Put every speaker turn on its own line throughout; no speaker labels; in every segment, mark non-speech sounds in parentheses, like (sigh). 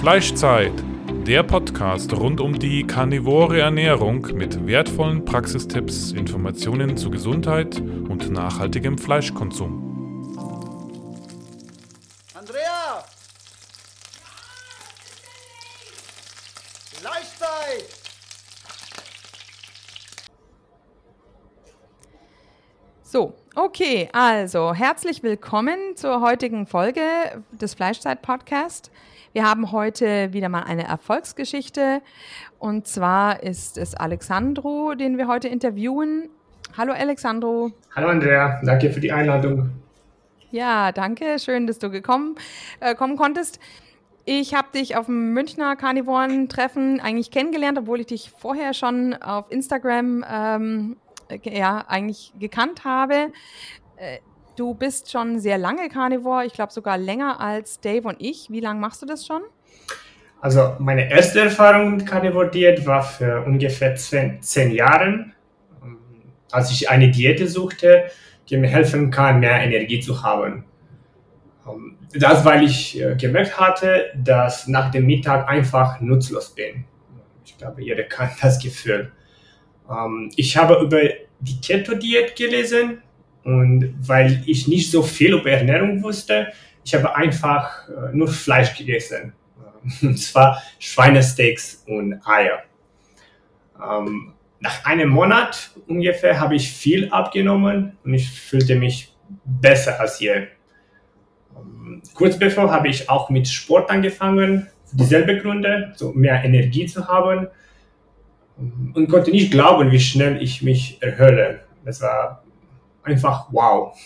Fleischzeit, der Podcast rund um die karnivore Ernährung mit wertvollen Praxistipps, Informationen zu Gesundheit und nachhaltigem Fleischkonsum.
Andrea! Fleischzeit!
So, okay, also herzlich willkommen zur heutigen Folge des Fleischzeit-Podcast. Wir haben heute wieder mal eine Erfolgsgeschichte und zwar ist es Alexandro, den wir heute interviewen. Hallo Alexandro.
Hallo Andrea, danke für die Einladung.
Ja, danke, schön, dass du gekommen äh, kommen konntest. Ich habe dich auf dem Münchner Karnivoren-Treffen eigentlich kennengelernt, obwohl ich dich vorher schon auf Instagram ähm, ja eigentlich gekannt habe. Äh, du bist schon sehr lange Carnivore, ich glaube sogar länger als Dave und ich. Wie lange machst du das schon?
Also meine erste Erfahrung mit Carnivore Diät war für ungefähr zehn, zehn Jahren, ähm, als ich eine Diät suchte, die mir helfen kann, mehr Energie zu haben. Ähm, das, weil ich äh, gemerkt hatte, dass nach dem Mittag einfach nutzlos bin. Ich glaube, jeder (laughs) kann das Gefühl. Ähm, ich habe über die Keto-Diät gelesen und weil ich nicht so viel über Ernährung wusste, ich habe einfach äh, nur Fleisch gegessen. (laughs) Und zwar Schweinesteaks und Eier. Ähm, nach einem Monat ungefähr habe ich viel abgenommen und ich fühlte mich besser als je. Ähm, kurz bevor habe ich auch mit Sport angefangen, dieselbe Gründe, so mehr Energie zu haben und konnte nicht glauben, wie schnell ich mich erhöhle. Das war einfach wow.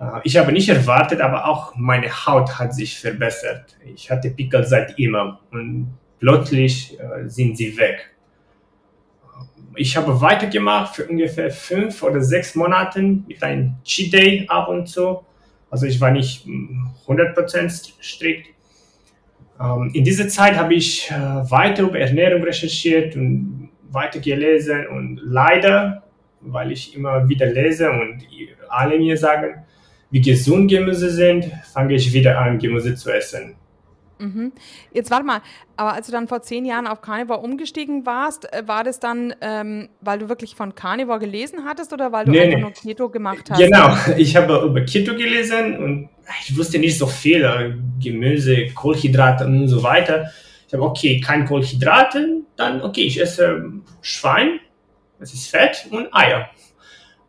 Äh, ich habe nicht erwartet, aber auch meine Haut hat sich verbessert. Ich hatte Pickel seit immer und plötzlich äh, sind sie weg. Ich habe weitergemacht für ungefähr fünf oder sechs Monate mit einem Cheat Day ab und zu. Also ich war nicht 100% hm, strikt. Ähm, in dieser Zeit habe ich äh, weiter über Ernährung recherchiert und weiter gelesen und leider, weil ich immer wieder lese und alle mir sagen, wie gesund Gemüse sind, fange ich wieder an, Gemüse zu essen.
Mhm. Jetzt warte mal, aber als du dann vor zehn Jahren auf Carnivore umgestiegen warst, äh, war das dann, ähm, weil du wirklich von Carnivore gelesen hattest oder weil du
Nee,
einfach
nee.
nur Keto gemacht hast?
Genau, (laughs) ich habe über Keto gelesen und ich wusste nicht so viel, äh, Gemüse, Kohlenhydrate und so weiter. Ich habe, okay, kein Kohlenhydrate, dann okay, ich esse Schwein, das ist Fett und Eier.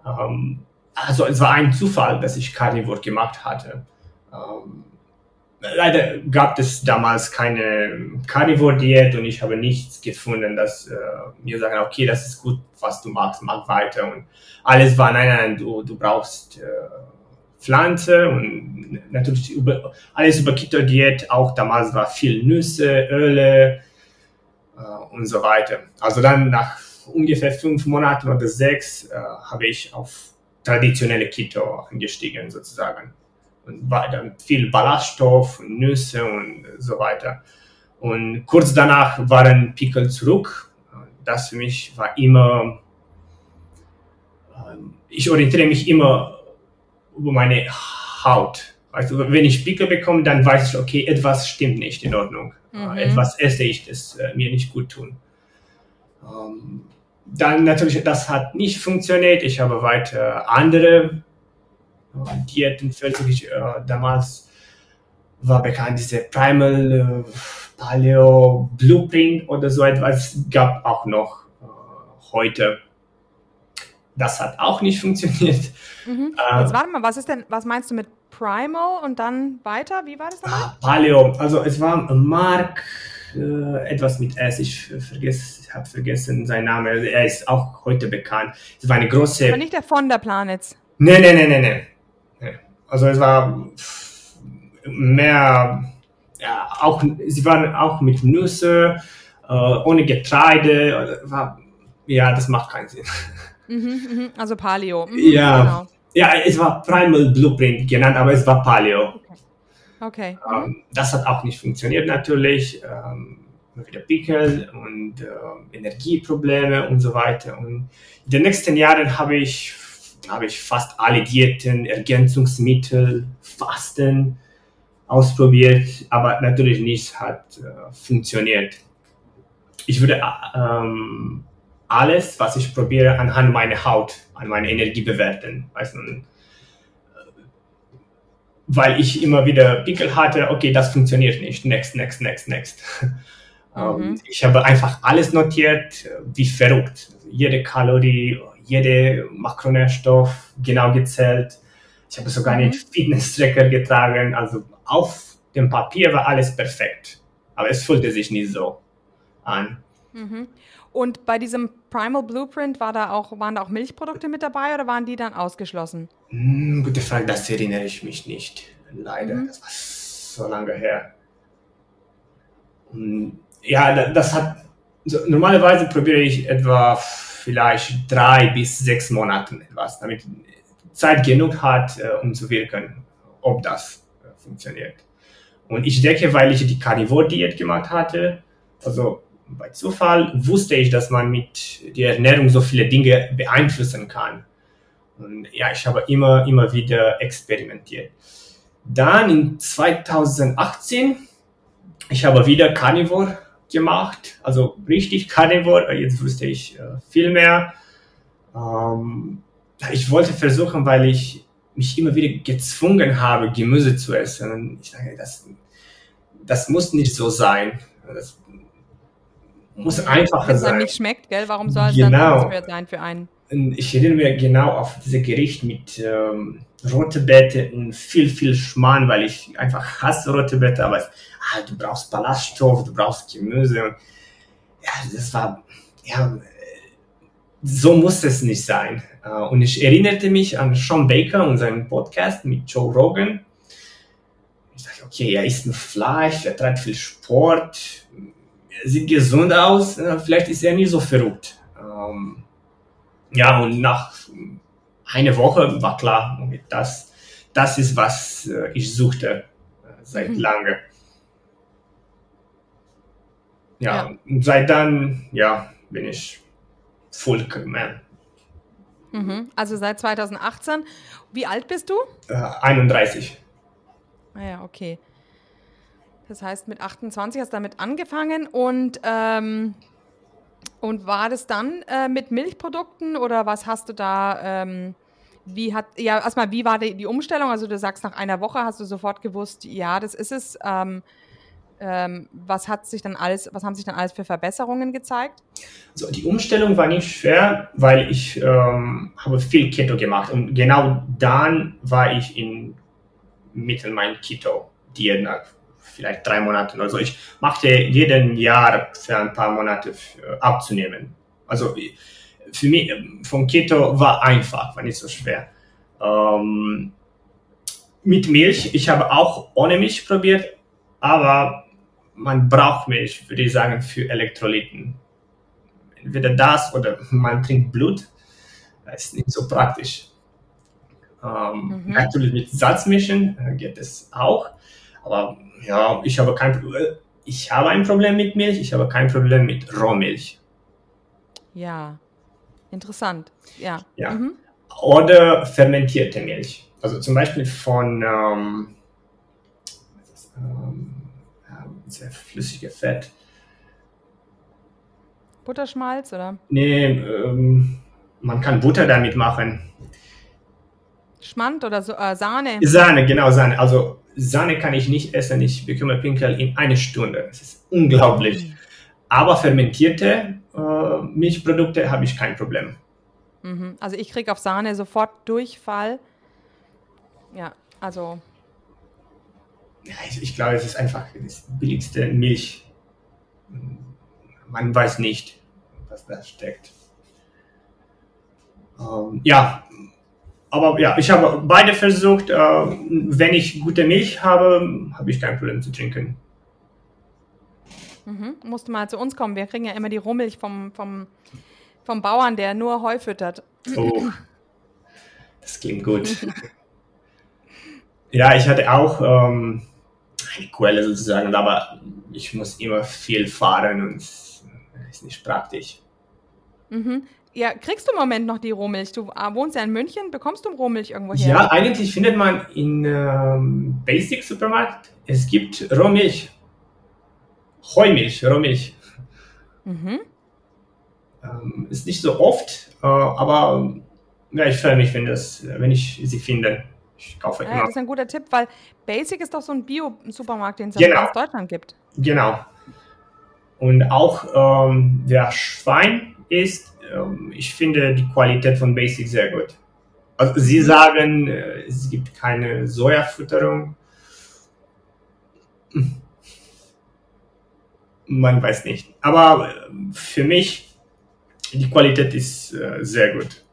Ähm, also es war ein Zufall, dass ich Carnivore gemacht hatte. Ähm, leider gab es damals keine Carnivore-Diät und ich habe nichts gefunden, dass äh, mir sagen, okay, das ist gut, was du machst, mach weiter. Und alles war, nein, nein, du, du brauchst äh, Pflanze und natürlich über, alles über Keto-Diät, auch damals war viel Nüsse, Öle äh, und so weiter. Also dann nach ungefähr fünf Monaten oder sechs äh, habe ich auf traditionelle Keto gestiegen sozusagen und war dann viel Ballaststoff, und Nüsse und so weiter. Und kurz danach waren Pickel zurück. Das für mich war immer, ähm, ich orientiere mich immer über meine Haut. Also wenn ich Pickel bekomme, dann weiß ich, okay, etwas stimmt nicht in Ordnung.
Mhm.
Etwas esse ich, das äh, mir nicht gut tun. Ähm, dann natürlich, das hat nicht funktioniert. Ich habe weiter andere Diäten versucht. Ich, äh, damals war bekannt diese Primal äh, Paleo Blueprint oder so etwas. Gab auch noch äh, heute. Das hat auch nicht funktioniert.
Mhm. (laughs) Jetzt warte mal, was ist denn, was meinst du mit Primal und dann weiter? Wie war das nochmal?
Ah, Paleo, also es war Mark, äh, etwas mit S, ich vergesse, habe vergessen seinen Namen, er ist auch heute bekannt. Es war eine große...
Aber nicht der von der Planets.
Nee, nee, nee, nee, nee. nee. Also es war mehr, ja, auch, sie waren auch mit Nüsse, äh, ohne Getreide, war, ja, das macht keinen Sinn.
Mhm, mhm. Also Paleo. Mhm,
Ja.
Genau.
Ja, es war Primal Blueprint genannt, aber es war Paleo.
Okay.
Ähm, das hat auch nicht funktioniert natürlich. Ähm, wieder Pickel und ähm, Energieprobleme und so weiter. Und in den nächsten Jahren habe ich, habe ich fast alle Diäten, Ergänzungsmittel, Fasten ausprobiert, aber natürlich nichts hat äh, funktioniert. Ich würde ähm, alles, was ich probiere, anhand meiner Haut, an meiner Energie bewerten. Weißt du, weil ich immer wieder Pickel hatte, okay, das funktioniert nicht, next, next, next, next. Mhm. Ich habe einfach alles notiert, wie verrückt. Jede Kalorie, jede Makronährstoff genau gezählt. Ich habe sogar einen mhm. Fitness-Tracker getragen. Also auf dem Papier war alles perfekt. Aber es fühlte sich nicht so an.
Mhm. Und bei diesem Primal Blueprint war da auch, waren da auch Milchprodukte mit dabei oder waren die dann ausgeschlossen?
Hm, gute Frage, das erinnere ich mich nicht. Leider, mhm. das war so lange her. Und ja, das hat, normalerweise probiere ich etwa vielleicht drei bis sechs Monate etwas, damit Zeit genug hat, äh, um zu wirken, ob das äh, funktioniert. Und ich denke, weil ich die Carnivore-Diät gemacht hatte, also bei Zufall wusste ich, dass man mit der Ernährung so viele Dinge beeinflussen kann. Und ja, ich habe immer, immer wieder experimentiert. Dann in 2018, ich habe wieder Carnivore gemacht, also richtig Carnivore. Jetzt wusste ich äh, viel mehr. Ähm, ich wollte versuchen, weil ich mich immer wieder gezwungen habe, Gemüse zu essen. Ich sage, das, das muss nicht so sein. Das muss einfacher
Wenn
es
nicht schmeckt, gell? Warum soll es genau. dann sein für einen?
Ich erinnere mich genau auf dieses Gericht mit ähm, rote Beete und viel, viel Schmarrn, weil ich einfach hasse rote Beete, aber ah, du brauchst Ballaststoff, du brauchst Gemüse und ja, das war, ja, so muss es nicht sein. Äh, und ich erinnerte mich an Sean Baker und seinen Podcast mit Joe Rogan. Ich dachte, okay, er isst nur Fleisch, er treibt viel Sport, sieht gesund aus, äh, vielleicht ist er nicht so verrückt. Ähm, ja, und nach einer Woche war klar, das, das ist, was äh, ich suchte äh, seit mhm. lange. Ja, ja, und seit dann, ja, bin ich Full Man.
Mhm. Also seit 2018. Wie alt bist du?
Äh, 31.
Ah ja, okay. Das heißt, mit 28 hast du damit angefangen und, ähm, und war das dann äh, mit Milchprodukten oder was hast du da, ähm, wie hat, ja, erstmal, wie war die, die, Umstellung? Also du sagst, nach einer Woche hast du sofort gewusst, ja, das ist es. Ähm, ähm was hat sich dann alles, was haben sich dann alles für Verbesserungen gezeigt?
Also die Umstellung war nicht schwer, weil ich ähm, habe viel Keto gemacht und genau dann war ich in Mittel mein Keto-Diät vielleicht drei Monaten oder so. Ich machte jeden Jahr für ein paar Monate äh, abzunehmen. Also für mich von Keto war einfach, war nicht so schwer. Ähm, mit Milch, ich habe auch ohne Milch probiert, aber man braucht Milch, würde ich sagen, für Elektrolyten. Entweder das oder man trinkt Blut. Das ist nicht so praktisch. Ähm, mhm. Natürlich mit Salz mischen äh, geht es auch, aber ja, ich habe kein Problem. Ich habe ein Problem mit Milch, ich habe kein Problem mit Rohmilch.
Ja, interessant. Ja.
ja. Mhm. Oder fermentierte Milch. Also zum Beispiel von ähm, ähm, sehr flüssige Fett.
Butterschmalz oder?
Nee, ähm, man kann Butter damit machen.
Schmand oder so, äh, Sahne?
Sahne, genau, Sahne. Also Sahne kann ich nicht essen, ich bekomme Pinkel in einer Stunde. Das ist unglaublich. Mhm. Aber fermentierte äh, Milchprodukte habe ich kein Problem.
Mhm. Also ich kriege auf Sahne sofort Durchfall. Ja, also.
Ja, ich, ich glaube, es ist einfach das billigste Milch. Man weiß nicht, was da steckt. Ähm, ja, aber ja, ich habe beide versucht. Äh, wenn ich gute Milch habe, habe ich kein Problem zu trinken.
Mhm. Musst du mal zu uns kommen. Wir kriegen ja immer die Rohmilch vom, vom, vom Bauern, der nur Heu füttert.
Oh, (laughs) das klingt gut. ja, ich hatte auch ähm, eine Quelle sozusagen, aber ich muss immer viel fahren und ist nicht praktisch.
Mhm. Ja, kriegst du im Moment noch die Rohmilch? Du äh, wohnst ja in München, bekommst du Rohmilch irgendwo her?
Ja, eigentlich findet man in ähm, Basic Supermarkt, es gibt Rohmilch. Heumilch, Rohmilch.
Mhm.
Ähm, ist nicht so oft, äh, aber ja, ich freue mich, wenn, das, wenn ich sie finde. Ich kaufe
Ja,
immer.
das ist ein guter Tipp, weil Basic ist doch so ein Bio-Supermarkt, den es
Genau.
in ganz Deutschland gibt.
Genau. Und auch ähm, der Schwein ist, ich finde die Qualität von Basic sehr gut. Also sie sagen, äh, es gibt keine Sojafutterung. Hm. Man weiß nicht. Aber äh, für mich, die Qualität ist äh, sehr gut.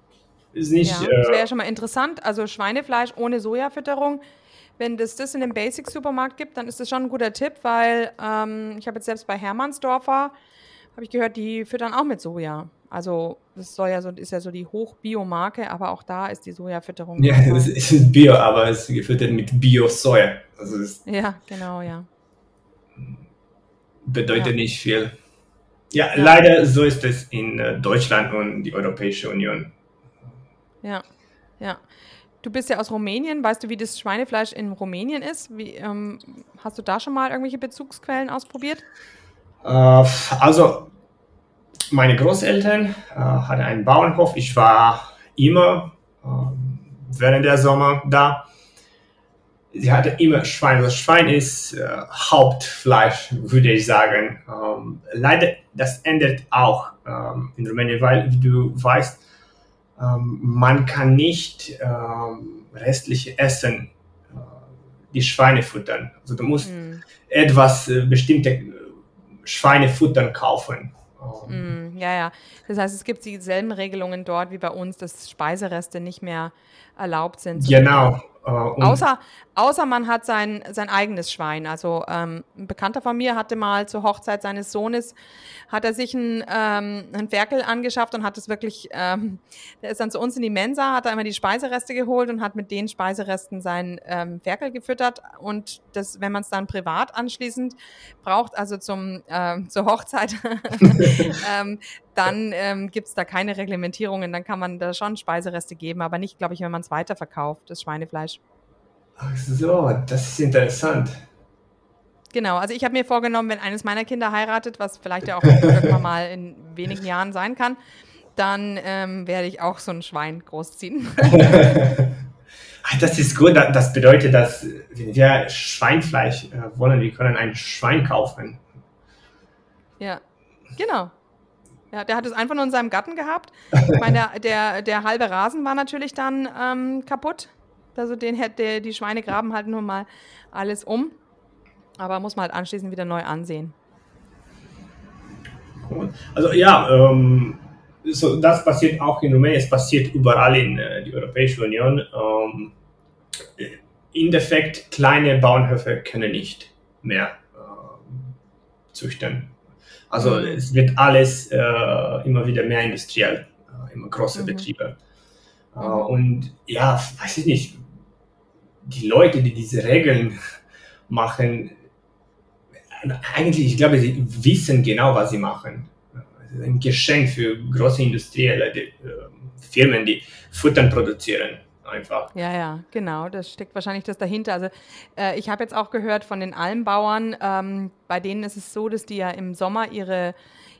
Ist nicht,
Ja, das wäre ja schon mal interessant. Also Schweinefleisch ohne Sojafütterung. Wenn es das in dem Basic-Supermarkt gibt, dann ist das schon ein guter Tipp, weil ähm, ich habe jetzt selbst bei Hermannsdorfer, habe ich gehört, die füttern auch mit Soja. Also das soll ja so, ist ja so die Hochbio-Marke, aber auch da ist die Sojafütterung.
ja, es (laughs) ist Bio, aber es ist gefüttert mit Bio-Soja. Also
ja, genau, ja.
bedeutet
Ja.
nicht viel. Ja,
Ja.
leider so ist es in äh, Deutschland und die Europäische Union.
Ja, ja. Du bist ja aus Rumänien. Weißt du, wie das Schweinefleisch in Rumänien ist? Wie, ähm, hast du da schon mal irgendwelche Bezugsquellen ausprobiert?
Äh, also, meine Großeltern äh, hatten einen Bauernhof. Ich war immer ähm, während der Sommer da. Sie hatte immer Schwein. Das Schwein ist äh, Hauptfleisch, würde ich sagen. Ähm, leider, das ändert auch ähm, in Rumänien, weil, wie du weißt, ähm, man kann nicht ähm, restliche Essen äh, die Schweine futtern. Also du musst
Hm.
etwas äh, bestimmte äh, Schweinefuttern kaufen.
Mm, ja, ja. Das heißt, es gibt dieselben Regelungen dort wie bei uns, dass Speisereste nicht mehr erlaubt sind.
Genau. Äh,
Außer, außer man hat sein, sein eigenes Schwein. Also ähm, ein Bekannter von mir hatte mal zur Hochzeit seines Sohnes, hat er sich ein, ähm, ein Ferkel angeschafft und hat es wirklich, ähm, der ist dann zu uns in die Mensa, hat da immer die Speisereste geholt und hat mit den Speiseresten sein ähm, Ferkel gefüttert. Und das, wenn man es dann privat anschließend braucht, also zum, ähm, zur Hochzeit, (laughs) ähm, dann ähm, gibt es da keine Reglementierungen. Dann kann man da schon Speisereste geben, aber nicht, glaube ich, wenn man es weiterverkauft, das Schweinefleisch.
Ach so, das ist interessant.
Genau, also ich habe mir vorgenommen, wenn eines meiner Kinder heiratet, was vielleicht ja auch irgendwann mal in wenigen Jahren sein kann, dann ähm, werde ich auch so ein Schwein großziehen. (laughs)
Das ist gut. Da- Das bedeutet, dass wenn wir Schweinfleisch äh, wollen, wir können ein Schwein kaufen.
ja, genau. Ja, der hat es einfach nur in seinem Garten gehabt. Ich meine, der, der, der halbe Rasen war natürlich dann ähm, kaputt. Also den hätte die Schweine graben halt nur mal alles um. Aber muss man halt anschließend wieder neu ansehen.
Also ja, ähm, so, das passiert auch in Rumänien, es passiert überall in äh, die Europäische Union. Ähm, Im Endeffekt, kleine Bauernhöfe können nicht mehr ähm, züchten. Also
Mhm.
es wird alles äh, immer wieder mehr industriell, äh, immer große
Mhm.
Betriebe.
Mhm.
und ja, weiß ich nicht, die Leute, die diese Regeln (laughs) machen, eigentlich, ich glaube, sie wissen genau, was sie machen. Es ist ein Geschenk für große industrielle die, äh, Firmen, die Futtern produzieren. Einfach.
Ja, ja, genau. Das steckt wahrscheinlich das dahinter. Also äh, ich habe jetzt auch gehört von den Almbauern, ähm, bei denen ist es so, dass die ja im Sommer ihre,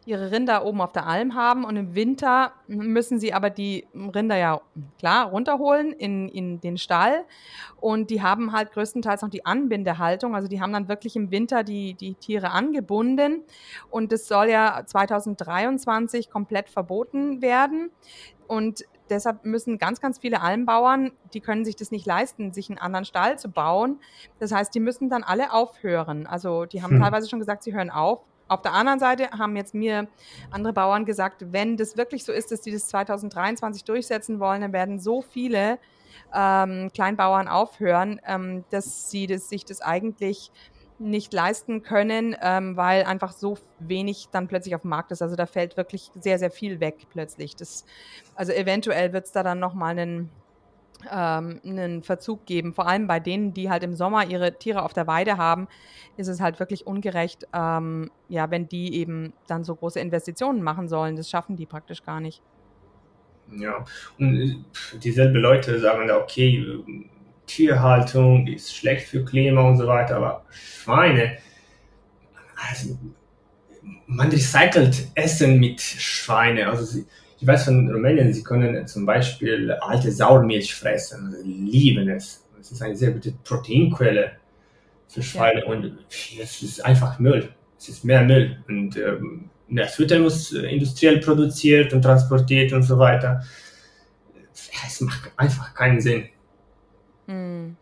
ihre Rinder oben auf der Alm haben und im Winter müssen sie aber die Rinder ja klar runterholen in, in den Stall und die haben halt größtenteils noch die Anbindehaltung. Also die haben dann wirklich im Winter die, die Tiere angebunden und das soll ja 2023 komplett verboten werden. Und deshalb müssen ganz, ganz viele Almbauern, die können sich das nicht leisten, sich einen anderen Stall zu bauen. Das heißt, die müssen dann alle aufhören. Also die haben
Hm.
teilweise schon gesagt, sie hören auf. Auf der anderen Seite haben jetzt mir andere Bauern gesagt, wenn das wirklich so ist, dass die das 2023 durchsetzen wollen, dann werden so viele ähm, Kleinbauern aufhören, ähm, dass sie das, sich das eigentlich nicht leisten können, ähm, weil einfach so wenig dann plötzlich auf dem Markt ist. Also da fällt wirklich sehr, sehr viel weg plötzlich. Das, also eventuell wird es da dann nochmal einen, ähm, einen Verzug geben. Vor allem bei denen, die halt im Sommer ihre Tiere auf der Weide haben, ist es halt wirklich ungerecht, ähm, ja, wenn die eben dann so große Investitionen machen sollen. Das schaffen die praktisch gar nicht.
Ja, und dieselbe Leute sagen da, okay, Tierhaltung ist schlecht für Klima und so weiter, aber Schweine, also man recycelt Essen mit Schweine. Also sie, ich weiß von Rumänien, sie können zum Beispiel alte Sauermilch fressen, sie lieben es. Es ist eine sehr gute Proteinquelle für Schweine ja. und es ist einfach Müll. Es ist mehr Müll und ähm, das Futter muss industriell produziert und transportiert und so weiter. Es macht einfach keinen Sinn. Hm.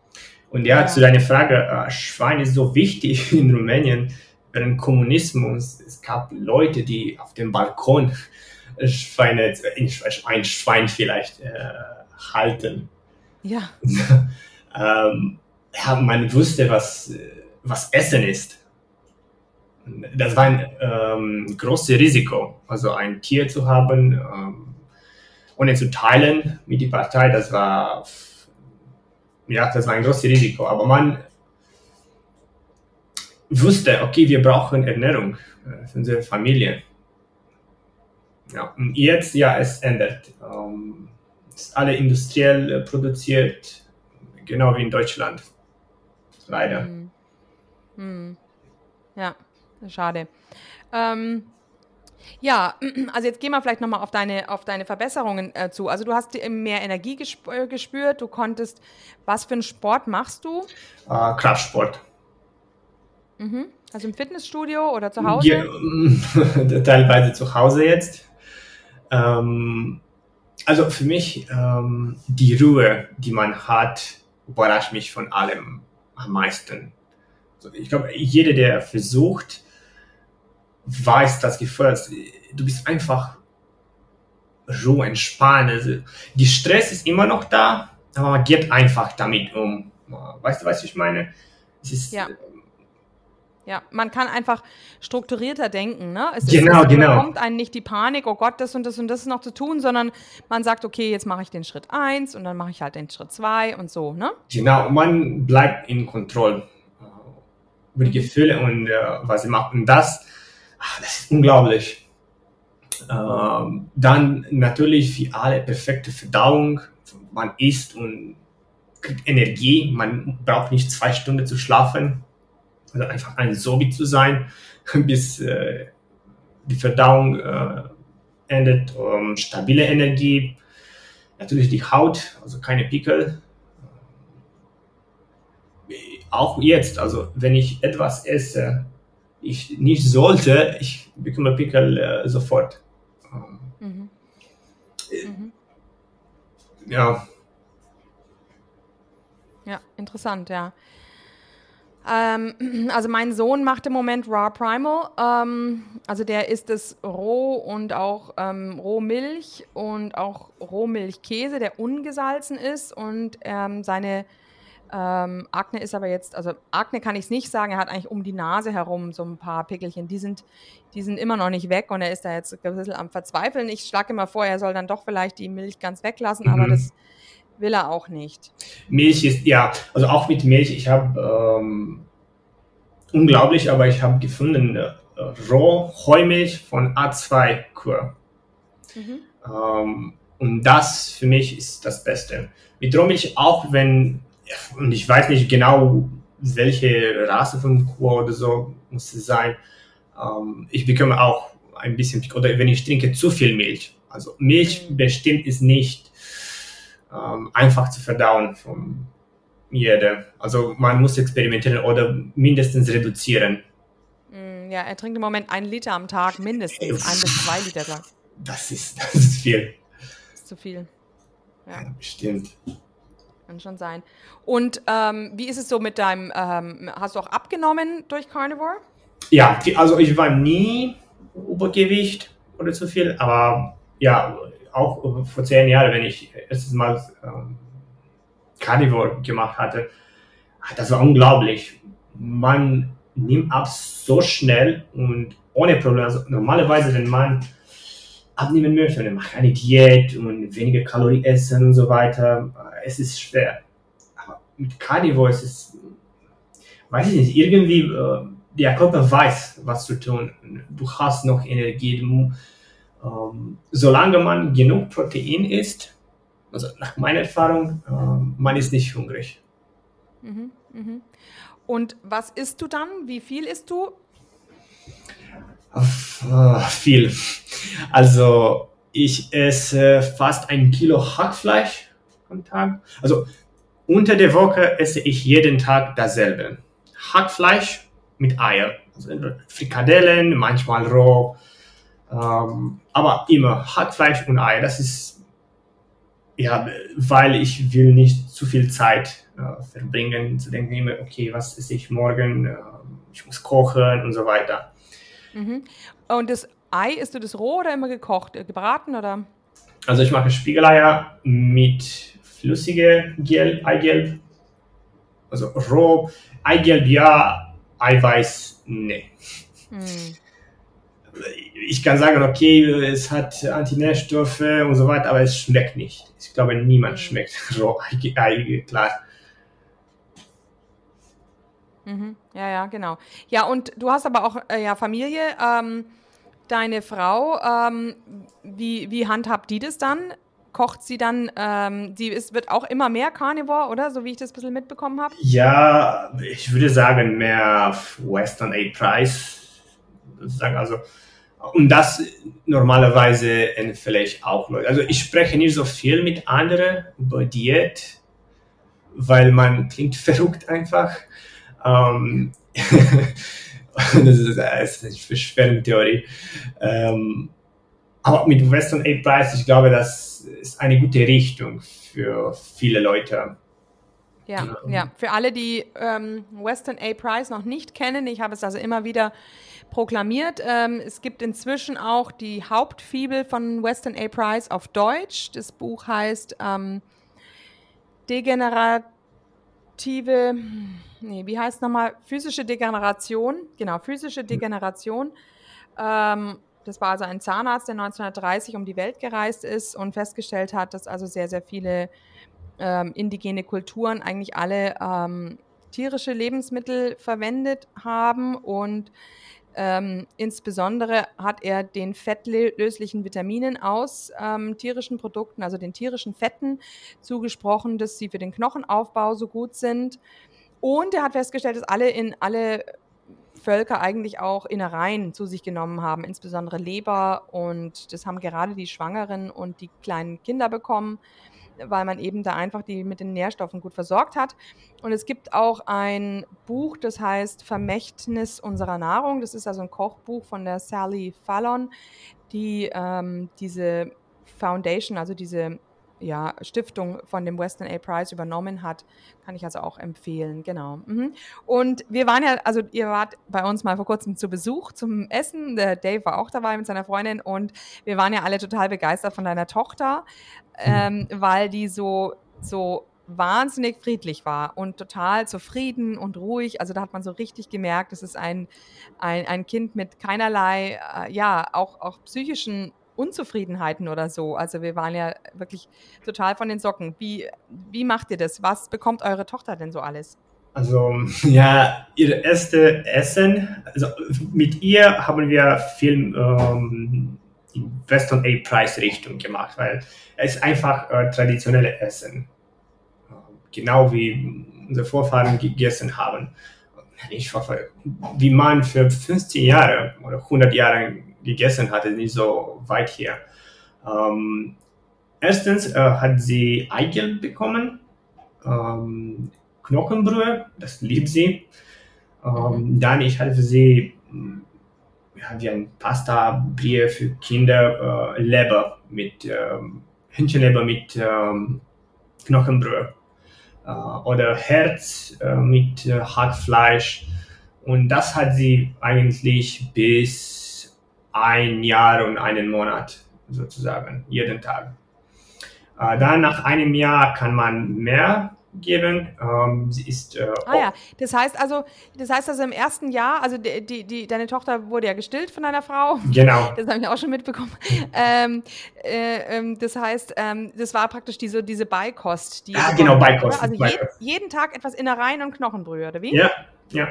Und ja, ja, zu deiner Frage, äh, Schwein ist so wichtig (laughs) in Rumänien. Während Kommunismus, es gab Leute, die auf dem Balkon Schweine, ein Schwein vielleicht äh, halten.
Ja. (laughs)
ähm, ja. Man wusste, was, was Essen ist. Das war ein ähm, großes Risiko, also ein Tier zu haben, ähm, ohne zu teilen mit der Partei, das war ja, das war ein großes Risiko. Aber man wusste, okay, wir brauchen Ernährung äh, für unsere Familie. Ja, und jetzt, ja, es ändert. Ähm, es ist alle industriell äh, produziert, genau wie in Deutschland. Leider. Hm.
Hm. Ja, schade. Ähm, ja, (clears throat) also jetzt gehen wir vielleicht nochmal auf deine, auf deine Verbesserungen äh, zu. Also du hast mehr Energie gesp äh, gespürt, du konntest, was für einen Sport machst du?
Uh, Kraftsport.
Mhm. Also im Fitnessstudio oder zu Hause?
Ja, (laughs) teilweise zu Hause jetzt. Ähm, also für mich, ähm, die Ruhe, die man hat, überrascht mich von allem am meisten. Also ich glaube, jeder, der versucht, weiß das Gefühl, du bist einfach so entspannt. Also, die Stress ist immer noch da, aber man geht einfach damit um. Weißt du, was ich meine?
Es ist, ja. Ja, man kann einfach strukturierter denken. Ne?
Es genau, ist, genau.
kommt einem nicht die Panik, oh Gott, das und das und das ist noch zu tun, sondern man sagt, okay, jetzt mache ich den Schritt 1 und dann mache ich halt den Schritt 2 und so. Ne?
Genau, man bleibt in Kontrolle äh, über die mhm. Gefühle und äh, was sie macht. Und das Ach, das ist unglaublich. Ähm, dann natürlich für alle perfekte Verdauung. Man isst und kriegt Energie. Man braucht nicht zwei Stunden zu schlafen. Also einfach ein Sobi zu sein, (laughs) bis äh, die Verdauung äh, endet. Um, stabile Energie. Natürlich die Haut, also keine Pickel. Auch jetzt, also wenn ich etwas esse, ich nicht sollte, ich bekomme Pickel äh, sofort. Mhm. Mhm. Ja.
Ja, interessant, ja. Ähm, (clears throat) also mein Sohn macht im Moment Raw Primal. Ähm, also der isst es roh und auch ähm, Rohmilch und auch Rohmilchkäse, der ungesalzen ist und ähm, seine ähm, Akne ist aber jetzt, also Akne kann ich es nicht sagen, er hat eigentlich um die Nase herum so ein paar Pickelchen, die sind, die sind immer noch nicht weg und er ist da jetzt ein bisschen am Verzweifeln. Ich schlage immer vor, er soll dann doch vielleicht die Milch ganz weglassen, mhm. aber das will er auch nicht.
Milch ist, ja, also auch mit Milch, ich habe, ähm, unglaublich, aber ich habe gefunden, äh, Roh-Heumilch von A2-Kur. Mhm. Ähm, und das für mich ist das Beste. Mit Rohmilch auch, wenn und ich weiß nicht genau, welche Rasse von Kuh oder so muss es sein. Ähm, ich bekomme auch ein bisschen, oder wenn ich trinke zu viel Milch. Also Milch mhm. bestimmt ist nicht ähm, einfach zu verdauen von jeder. Also man muss experimentieren oder mindestens reduzieren.
Mm, ja, er trinkt im Moment ein Liter am Tag, mindestens ein bis zwei Liter.
Das ist, (laughs) das ist viel.
Das ist zu viel.
Ja, ja bestimmt.
Kann schon sein. Und ähm, wie ist es so mit deinem, ähm, hast du auch abgenommen durch Carnivore?
Ja, also ich war nie Übergewicht oder zu viel, aber ja, auch vor zehn Jahren, wenn ich erstes Mal ähm, Carnivore gemacht hatte, das war unglaublich. Man nimmt ab so schnell und ohne Probleme. Also normalerweise, wenn man abnehmen möchte und er macht eine Diät und weniger Kalorien essen und so weiter, es ist schwer. Aber mit Carnivore ist es, weiß ich nicht, irgendwie, äh, der Körper weiß, was zu tun. Du hast noch Energie, du, Ähm, solange man genug Protein isst, also nach meiner Erfahrung, äh, man ist nicht hungrig.
Mhm, mhm. Und was isst du dann? Wie viel isst du?
Äh, viel. Also ich esse fast ein Kilo Hackfleisch am Tag. Also unter der Woche esse ich jeden Tag dasselbe. Hackfleisch mit Eier. Also Frikadellen, manchmal roh. Ähm, aber immer Hackfleisch und Eier. Das ist, ja, weil ich will nicht zu viel Zeit äh, verbringen, zu denken immer, okay, was esse ich morgen? Äh, ich muss kochen und so weiter.
Mhm. Und das Ei, isst du das roh oder immer gekocht, äh, gebraten oder?
Also ich mache Spiegeleier mit flüssige Gel Eigelb. Also roh, Eigelb ja, Eiweiß nee. Hm. Ich kann sagen, okay, es hat Antinährstoffe und so weiter, aber es schmeckt nicht. Ich glaube, niemand hm. schmeckt roh Ei, klar.
Mhm. Ja, ja, genau. Ja, und du hast aber auch äh, ja, Familie. Ähm, deine Frau, ähm, wie, wie handhabt die das dann? Kocht sie dann, ähm, die ist, wird auch immer mehr Carnivore, oder? So wie ich das ein bisschen mitbekommen habe?
Ja, ich würde sagen, mehr Western Aid Price. Also, und das normalerweise vielleicht auch Leute. Also ich spreche nicht so viel mit anderen über Diät, weil man klingt (laughs) verrückt einfach. Ähm, (laughs) das ist, das ist eine Verschwörungstheorie. Ähm, aber mit Western Aid Price, ich glaube, das ist eine gute Richtung für viele Leute.
Ja, ähm. ja. Für alle, die ähm, Western A Price noch nicht kennen, ich habe es also immer wieder proklamiert. Ähm, es gibt inzwischen auch die Hauptfibel von Western A Price auf Deutsch. Das Buch heißt ähm, Degenerative nee, wie heißt nochmal? Physische Degeneration. Genau, physische Degeneration. Ähm, das war also ein Zahnarzt, der 1930 um die Welt gereist ist und festgestellt hat, dass also sehr, sehr viele ähm, indigene Kulturen eigentlich alle ähm, tierische Lebensmittel verwendet haben und ähm, insbesondere hat er den fettlöslichen Vitaminen aus ähm, tierischen Produkten, also den tierischen Fetten, zugesprochen, dass sie für den Knochenaufbau so gut sind. Und er hat festgestellt, dass alle in alle Völker eigentlich auch Innereien zu sich genommen haben, insbesondere Leber. Und das haben gerade die Schwangeren und die kleinen Kinder bekommen, weil man eben da einfach die mit den Nährstoffen gut versorgt hat. Und es gibt auch ein Buch, das heißt Vermächtnis unserer Nahrung. Das ist also ein Kochbuch von der Sally Fallon, die ähm, diese Foundation, also diese ja, Stiftung von dem Western A. Prize übernommen hat. Kann ich also auch empfehlen, genau. Mhm. Und wir waren ja, also ihr wart bei uns mal vor kurzem zu Besuch zum Essen. Der Dave war auch dabei mit seiner Freundin und wir waren ja alle total begeistert von deiner Tochter, ähm, weil die so, so wahnsinnig friedlich war und total zufrieden und ruhig. Also da hat man so richtig gemerkt, es ist ein, ein, ein Kind mit keinerlei, äh, ja, auch, auch psychischen Unzufriedenheiten oder so. Also wir waren ja wirklich total von den Socken. Wie, wie macht ihr das? Was bekommt eure Tochter denn so alles?
Also (laughs) ja, ihr erste Essen, also mit ihr haben wir viel ähm, in Western A Price Richtung gemacht, weil es einfach äh, traditionelle Essen, genau wie unsere Vorfahren gegessen haben. Ich hoffe, wie man für 15 Jahre oder 100 Jahre gegessen hatte, nicht so weit hier. Ähm, erstens äh, hat sie Eigelb bekommen, ähm, Knochenbrühe, das liebt sie. Ähm, mhm. Dann ich hatte sie ja, wie ein Pasta Brie für Kinder äh, Leber mit ähm, Hühnchenleber mit ähm, Knochenbrühe äh, oder Herz äh, mit äh, Hackfleisch und das hat sie eigentlich bis ein Jahr und einen Monat sozusagen, jeden Tag. Äh, dann nach einem Jahr kann man mehr geben. Ähm, sie ist. Äh,
ah ja, das heißt also, das heißt also im ersten Jahr, also die, die, die, deine Tochter wurde ja gestillt von deiner Frau.
Genau.
Das habe ich auch schon mitbekommen. Ähm, äh, ähm, das heißt, ähm, das war praktisch diese, diese Beikost. Die
ja, genau, Beikost.
Also Beikost. Jeden, jeden Tag etwas Innereien und Knochenbrühe, oder wie?
Ja, ja.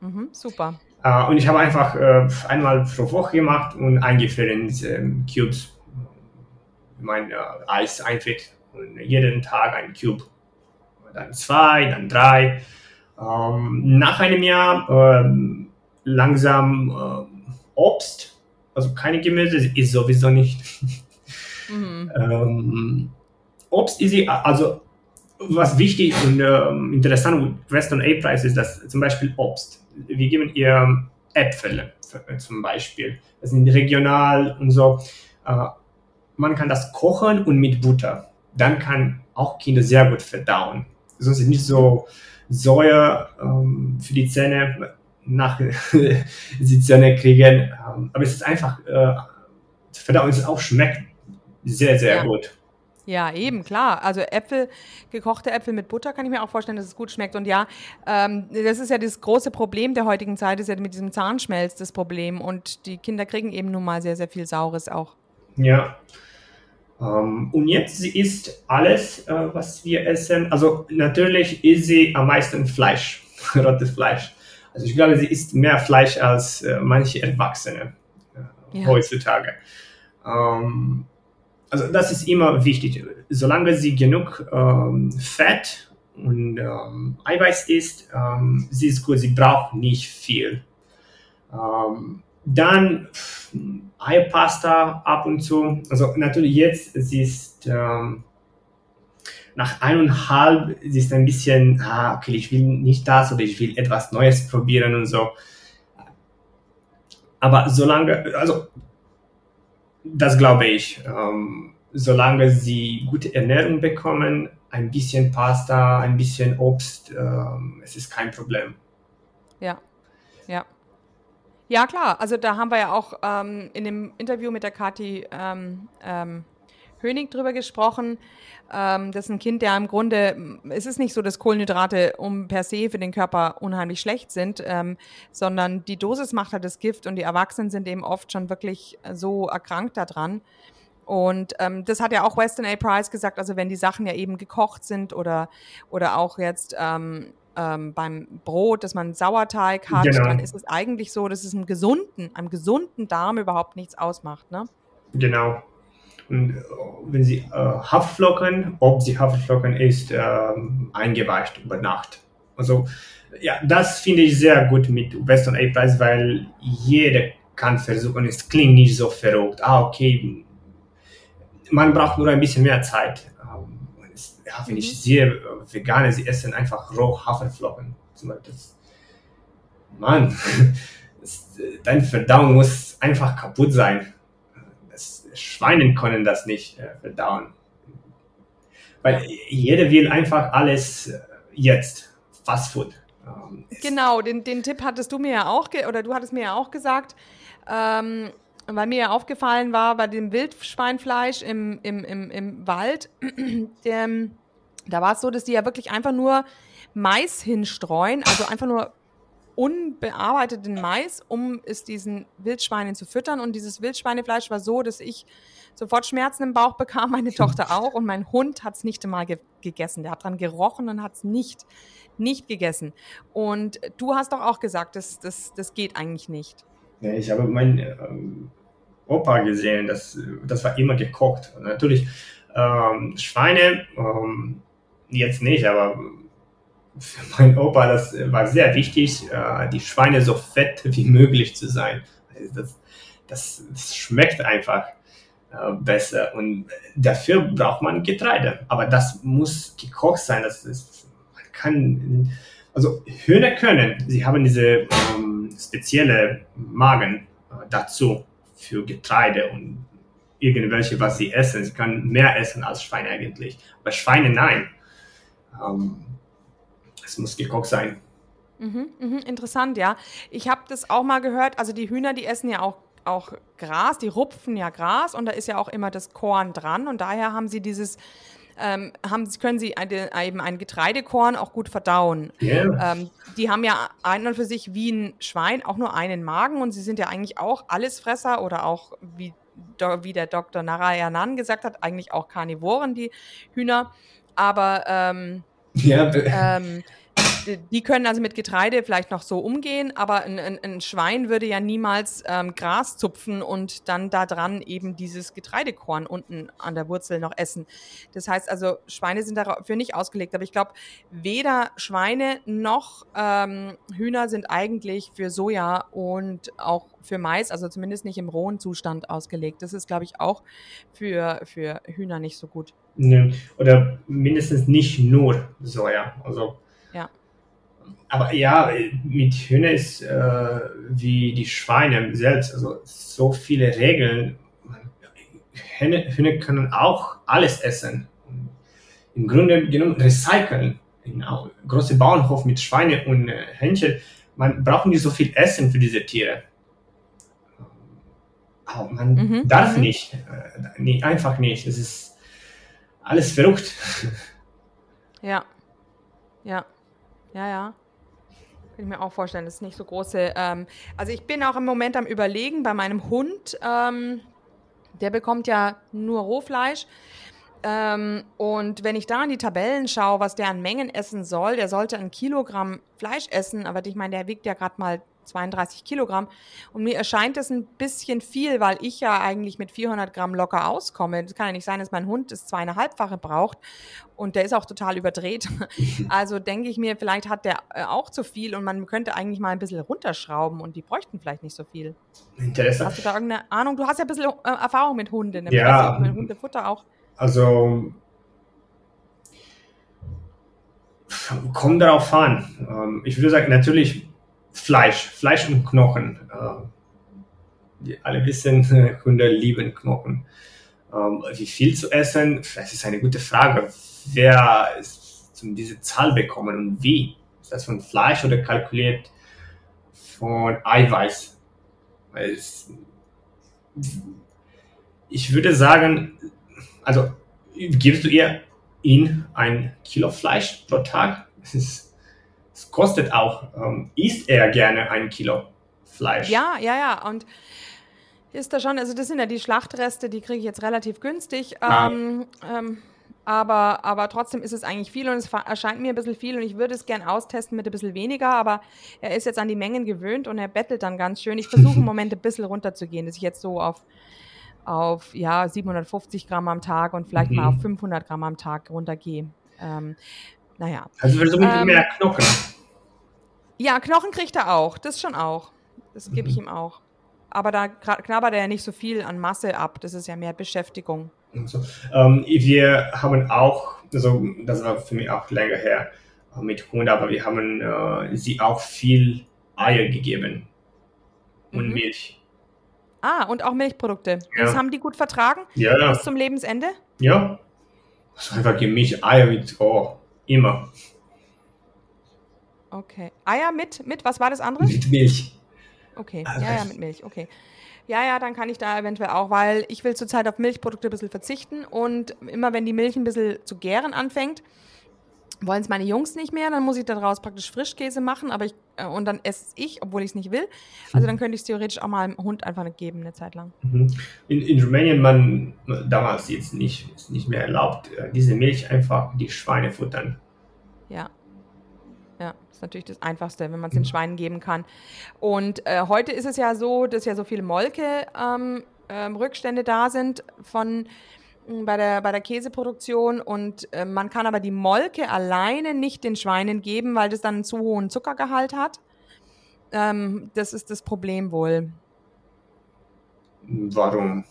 Mhm, super.
Äh, und ich habe einfach äh, einmal pro Woche gemacht und eingeführt in ähm, Cubes mein äh, Eis einfällt. Und jeden Tag ein Cube. Dann zwei, dann drei. Ähm, nach einem Jahr ähm, langsam äh, Obst, also keine Gemüse, ist sowieso nicht. Mhm. (laughs) ähm, Obst ist, also was wichtig und ähm, interessant mit Western A-Price ist, dass zum Beispiel Obst. Wir geben ihr Äpfel für, zum Beispiel. Das sind regional und so. Äh, man kann das kochen und mit Butter. Dann kann auch Kinder sehr gut verdauen. Sonst ist nicht so Säure ähm, für die Zähne nach (laughs) die Zähne kriegen. Ähm, aber es ist einfach, äh, Verdauung ist auch schmeckt sehr, sehr
ja.
gut.
Ja, eben, klar. Also Äpfel, gekochte Äpfel mit Butter kann ich mir auch vorstellen, dass es gut schmeckt. Und ja, ähm, das ist ja das große Problem der heutigen Zeit, ist ja mit diesem Zahnschmelz das Problem. Und die Kinder kriegen eben nun mal sehr, sehr viel Saures auch.
Ja. Ähm, und jetzt, sie isst alles, äh, was wir essen. Also natürlich isst sie am meisten Fleisch, (laughs) rotes Fleisch. Also ich glaube, sie isst mehr Fleisch als äh, manche Erwachsene äh, ja. heutzutage. Ähm, also das ist immer wichtig. Solange sie genug ähm, Fett und ähm, Eiweiß isst, ähm, sie ist gut, sie braucht nicht viel. Ähm, dann Eierpasta ab und zu. Also natürlich jetzt, sie ist ähm, nach eineinhalb, sie ist ein bisschen, ah, okay, ich will nicht das oder ich will etwas Neues probieren und so. Aber solange, also das glaube ich. Ähm, solange sie gute Ernährung bekommen, ein bisschen Pasta, ein bisschen Obst, ähm, es ist kein Problem.
Ja, ja. Ja, klar. Also da haben wir ja auch ähm, in dem Interview mit der Kathi ähm, ähm, Hönig drüber gesprochen. Ähm, das ist ein Kind, der im Grunde, es ist nicht so, dass Kohlenhydrate um per se für den Körper unheimlich schlecht sind, ähm, sondern die Dosis macht halt das Gift und die Erwachsenen sind eben oft schon wirklich so erkrankt daran. Und ähm, das hat ja auch Weston A. Price gesagt, also wenn die Sachen ja eben gekocht sind oder, oder auch jetzt ähm, ähm, beim Brot, dass man Sauerteig hat, genau. dann ist es eigentlich so, dass es einem gesunden, einem gesunden Darm überhaupt nichts ausmacht. Ne?
Genau. Und äh, wenn Sie äh, Haferflocken, ob Sie Haferflocken isst, äh, eingeweicht über Nacht. Also ja, das finde ich sehr gut mit Western A-Price, weil jeder kann versuchen, es klingt nicht so verrückt. Ah, okay, man braucht nur ein bisschen mehr Zeit. Ähm, ja, wenn ich mhm. sehe, äh, Veganer, sie essen einfach roh Haferflocken. Das, Mann, (laughs) das, deine Verdauung muss einfach kaputt sein. Das, Schweine können das nicht äh, verdauen. Weil jeder will einfach alles äh, jetzt. Fast Food.
Ähm, genau, den, den Tipp hattest du mir ja auch, oder du hattest mir ja auch gesagt. Ähm, weil mir ja aufgefallen war bei dem Wildschweinfleisch im, im, im, im Wald, (clears throat) der, da war es so, dass die ja wirklich einfach nur Mais hinstreuen, also einfach nur unbearbeiteten Mais, um es diesen Wildschweinen zu füttern. Und dieses Wildschweinefleisch war so, dass ich sofort Schmerzen im Bauch bekam, meine Tochter auch. Und mein Hund hat es nicht einmal ge gegessen. Der hat dran gerochen und hat es nicht, nicht gegessen. Und du hast doch auch gesagt, das, das, das geht eigentlich nicht.
Ja, ich habe meinen ähm, Opa gesehen, das, das war immer gekocht. Natürlich ähm, Schweine, ähm, jetzt nicht, aber für meinen Opa, das war sehr wichtig, äh, die Schweine so fett wie möglich zu sein. Also das, das, das schmeckt einfach äh, besser und dafür braucht man Getreide. Aber das muss gekocht sein. Das ist, man kann, also Hühner können, sie haben diese ähm, spezielle Magen äh, dazu für Getreide und irgendwelche, was sie essen. Sie können mehr essen als Schweine eigentlich. Aber Schweine nein. Ähm, es muss gekocht sein.
Mhm, mh, interessant, ja. Ich habe das auch mal gehört. Also die Hühner, die essen ja auch, auch Gras, die rupfen ja Gras und da ist ja auch immer das Korn dran und daher haben sie dieses ähm, haben, können sie eine, eben ein Getreidekorn auch gut verdauen. Yeah. Ähm, die haben ja ein und für sich wie ein Schwein auch nur einen Magen und sie sind ja eigentlich auch Allesfresser oder auch wie, wie der Dr. Narayanan gesagt hat, eigentlich auch Karnivoren, die Hühner. Aber ähm, ja. ähm, die können also mit Getreide vielleicht noch so umgehen, aber ein, ein, ein Schwein würde ja niemals ähm, Gras zupfen und dann da dran eben dieses Getreidekorn unten an der Wurzel noch essen. Das heißt also, Schweine sind dafür nicht ausgelegt. Aber ich glaube, weder Schweine noch ähm, Hühner sind eigentlich für Soja und auch für Mais, also zumindest nicht im rohen Zustand ausgelegt. Das ist, glaube ich, auch für, für Hühner nicht so gut.
Oder mindestens nicht nur Soja. Also. Aber ja, mit Hühner ist äh, wie die Schweine selbst, also so viele Regeln. Hühner, Hühner können auch alles essen. Im Grunde genommen recyceln. Auch große Bauernhof mit Schweine und äh, Hähnchen, man braucht nicht so viel Essen für diese Tiere. Aber man mhm, darf mhm. nicht, äh, nee, einfach nicht. Es ist alles verrückt. (laughs)
Ja. Ja. Ja, ja. Kann ich mir auch vorstellen, das ist nicht so große. Ähm, also ich bin auch im Moment am Überlegen bei meinem Hund. Ähm, der bekommt ja nur Rohfleisch. Ähm, und wenn ich da in die Tabellen schaue, was der an Mengen essen soll, der sollte ein Kilogramm Fleisch essen, aber ich meine, der wiegt ja gerade mal 32 Kilogramm. Und mir erscheint das ein bisschen viel, weil ich ja eigentlich mit 400 Gramm locker auskomme. Das kann ja nicht sein, dass mein Hund das zweieinhalbfache braucht. Und der ist auch total überdreht. (laughs) Also denke ich mir, vielleicht hat der äh, auch zu viel und man könnte eigentlich mal ein bisschen runterschrauben und die bräuchten vielleicht nicht so viel.
Interessant.
Hast du da irgendeine Ahnung? Du hast ja ein bisschen äh, Erfahrung mit Hunden.
Ja.
Mit Hundefutter auch.
Also kommt darauf an. Ähm, ich würde sagen, natürlich Fleisch, Fleisch und Knochen. Äh, alle wissen, (laughs) Hunde lieben Knochen. Ähm, wie viel zu essen? Das ist eine gute Frage. Wer ist zu diese Zahl bekommen und wie? Ist das von Fleisch oder kalkuliert von Eiweiß? Es, ich würde sagen, also gibst du ihr ihn ein Kilo Fleisch pro Tag? Das ist es kostet auch, ähm, isst er gerne ein Kilo Fleisch.
Ja, ja, ja. Und ist da schon, also das sind ja die Schlachtreste, die kriege ich jetzt relativ günstig. Ah. Ähm, ähm, aber, aber trotzdem ist es eigentlich viel und es erscheint mir ein bisschen viel und ich würde es gern austesten mit ein bisschen weniger, aber er ist jetzt an die Mengen gewöhnt und er bettelt dann ganz schön. Ich versuche im (laughs) Moment ein bisschen runterzugehen, dass ich jetzt so auf, auf ja, 750 Gramm am Tag und vielleicht mhm. mal auf 500 Gramm am Tag runtergehe. Ähm, naja.
Also wir versuchen ähm, mehr Knochen.
Ja, Knochen kriegt er auch. Das schon auch. Das gebe ich mhm. ihm auch. Aber da knabbert er ja nicht so viel an Masse ab. Das ist ja mehr Beschäftigung.
Also, ähm, wir haben auch, also das war für mich auch länger her äh, mit Hund, aber wir haben äh, sie auch viel Eier gegeben und mhm. Milch.
Ah, und auch Milchprodukte.
Ja.
Das haben die gut vertragen?
Ja.
Bis zum Lebensende?
Ja. Also einfach Milch, Eier mit, oh, Immer.
Okay. Eier mit, mit, was war das andere?
Mit Milch.
Okay, ja, ja, mit Milch, okay. Ja, ja, dann kann ich da eventuell auch, weil ich will zurzeit auf Milchprodukte ein bisschen verzichten und immer wenn die Milch ein bisschen zu gären anfängt, wollen es meine Jungs nicht mehr, dann muss ich daraus praktisch Frischkäse machen, aber ich, äh, und dann esse ich, obwohl ich es nicht will. Also dann könnte ich es theoretisch auch mal dem Hund einfach nicht geben, eine Zeit lang.
Mhm. In, in Rumänien, man damals jetzt nicht, ist nicht mehr erlaubt, äh, diese Milch einfach die Schweine futtern.
Ja. Ja, ist natürlich das Einfachste, wenn man es den mhm. Schweinen geben kann. Und äh, heute ist es ja so, dass ja so viele Molke-Rückstände ähm, ähm, da sind von bei der, bei der Käseproduktion und äh, man kann aber die Molke alleine nicht den Schweinen geben, weil das dann einen zu hohen Zuckergehalt hat. Ähm, das ist das Problem wohl.
Warum?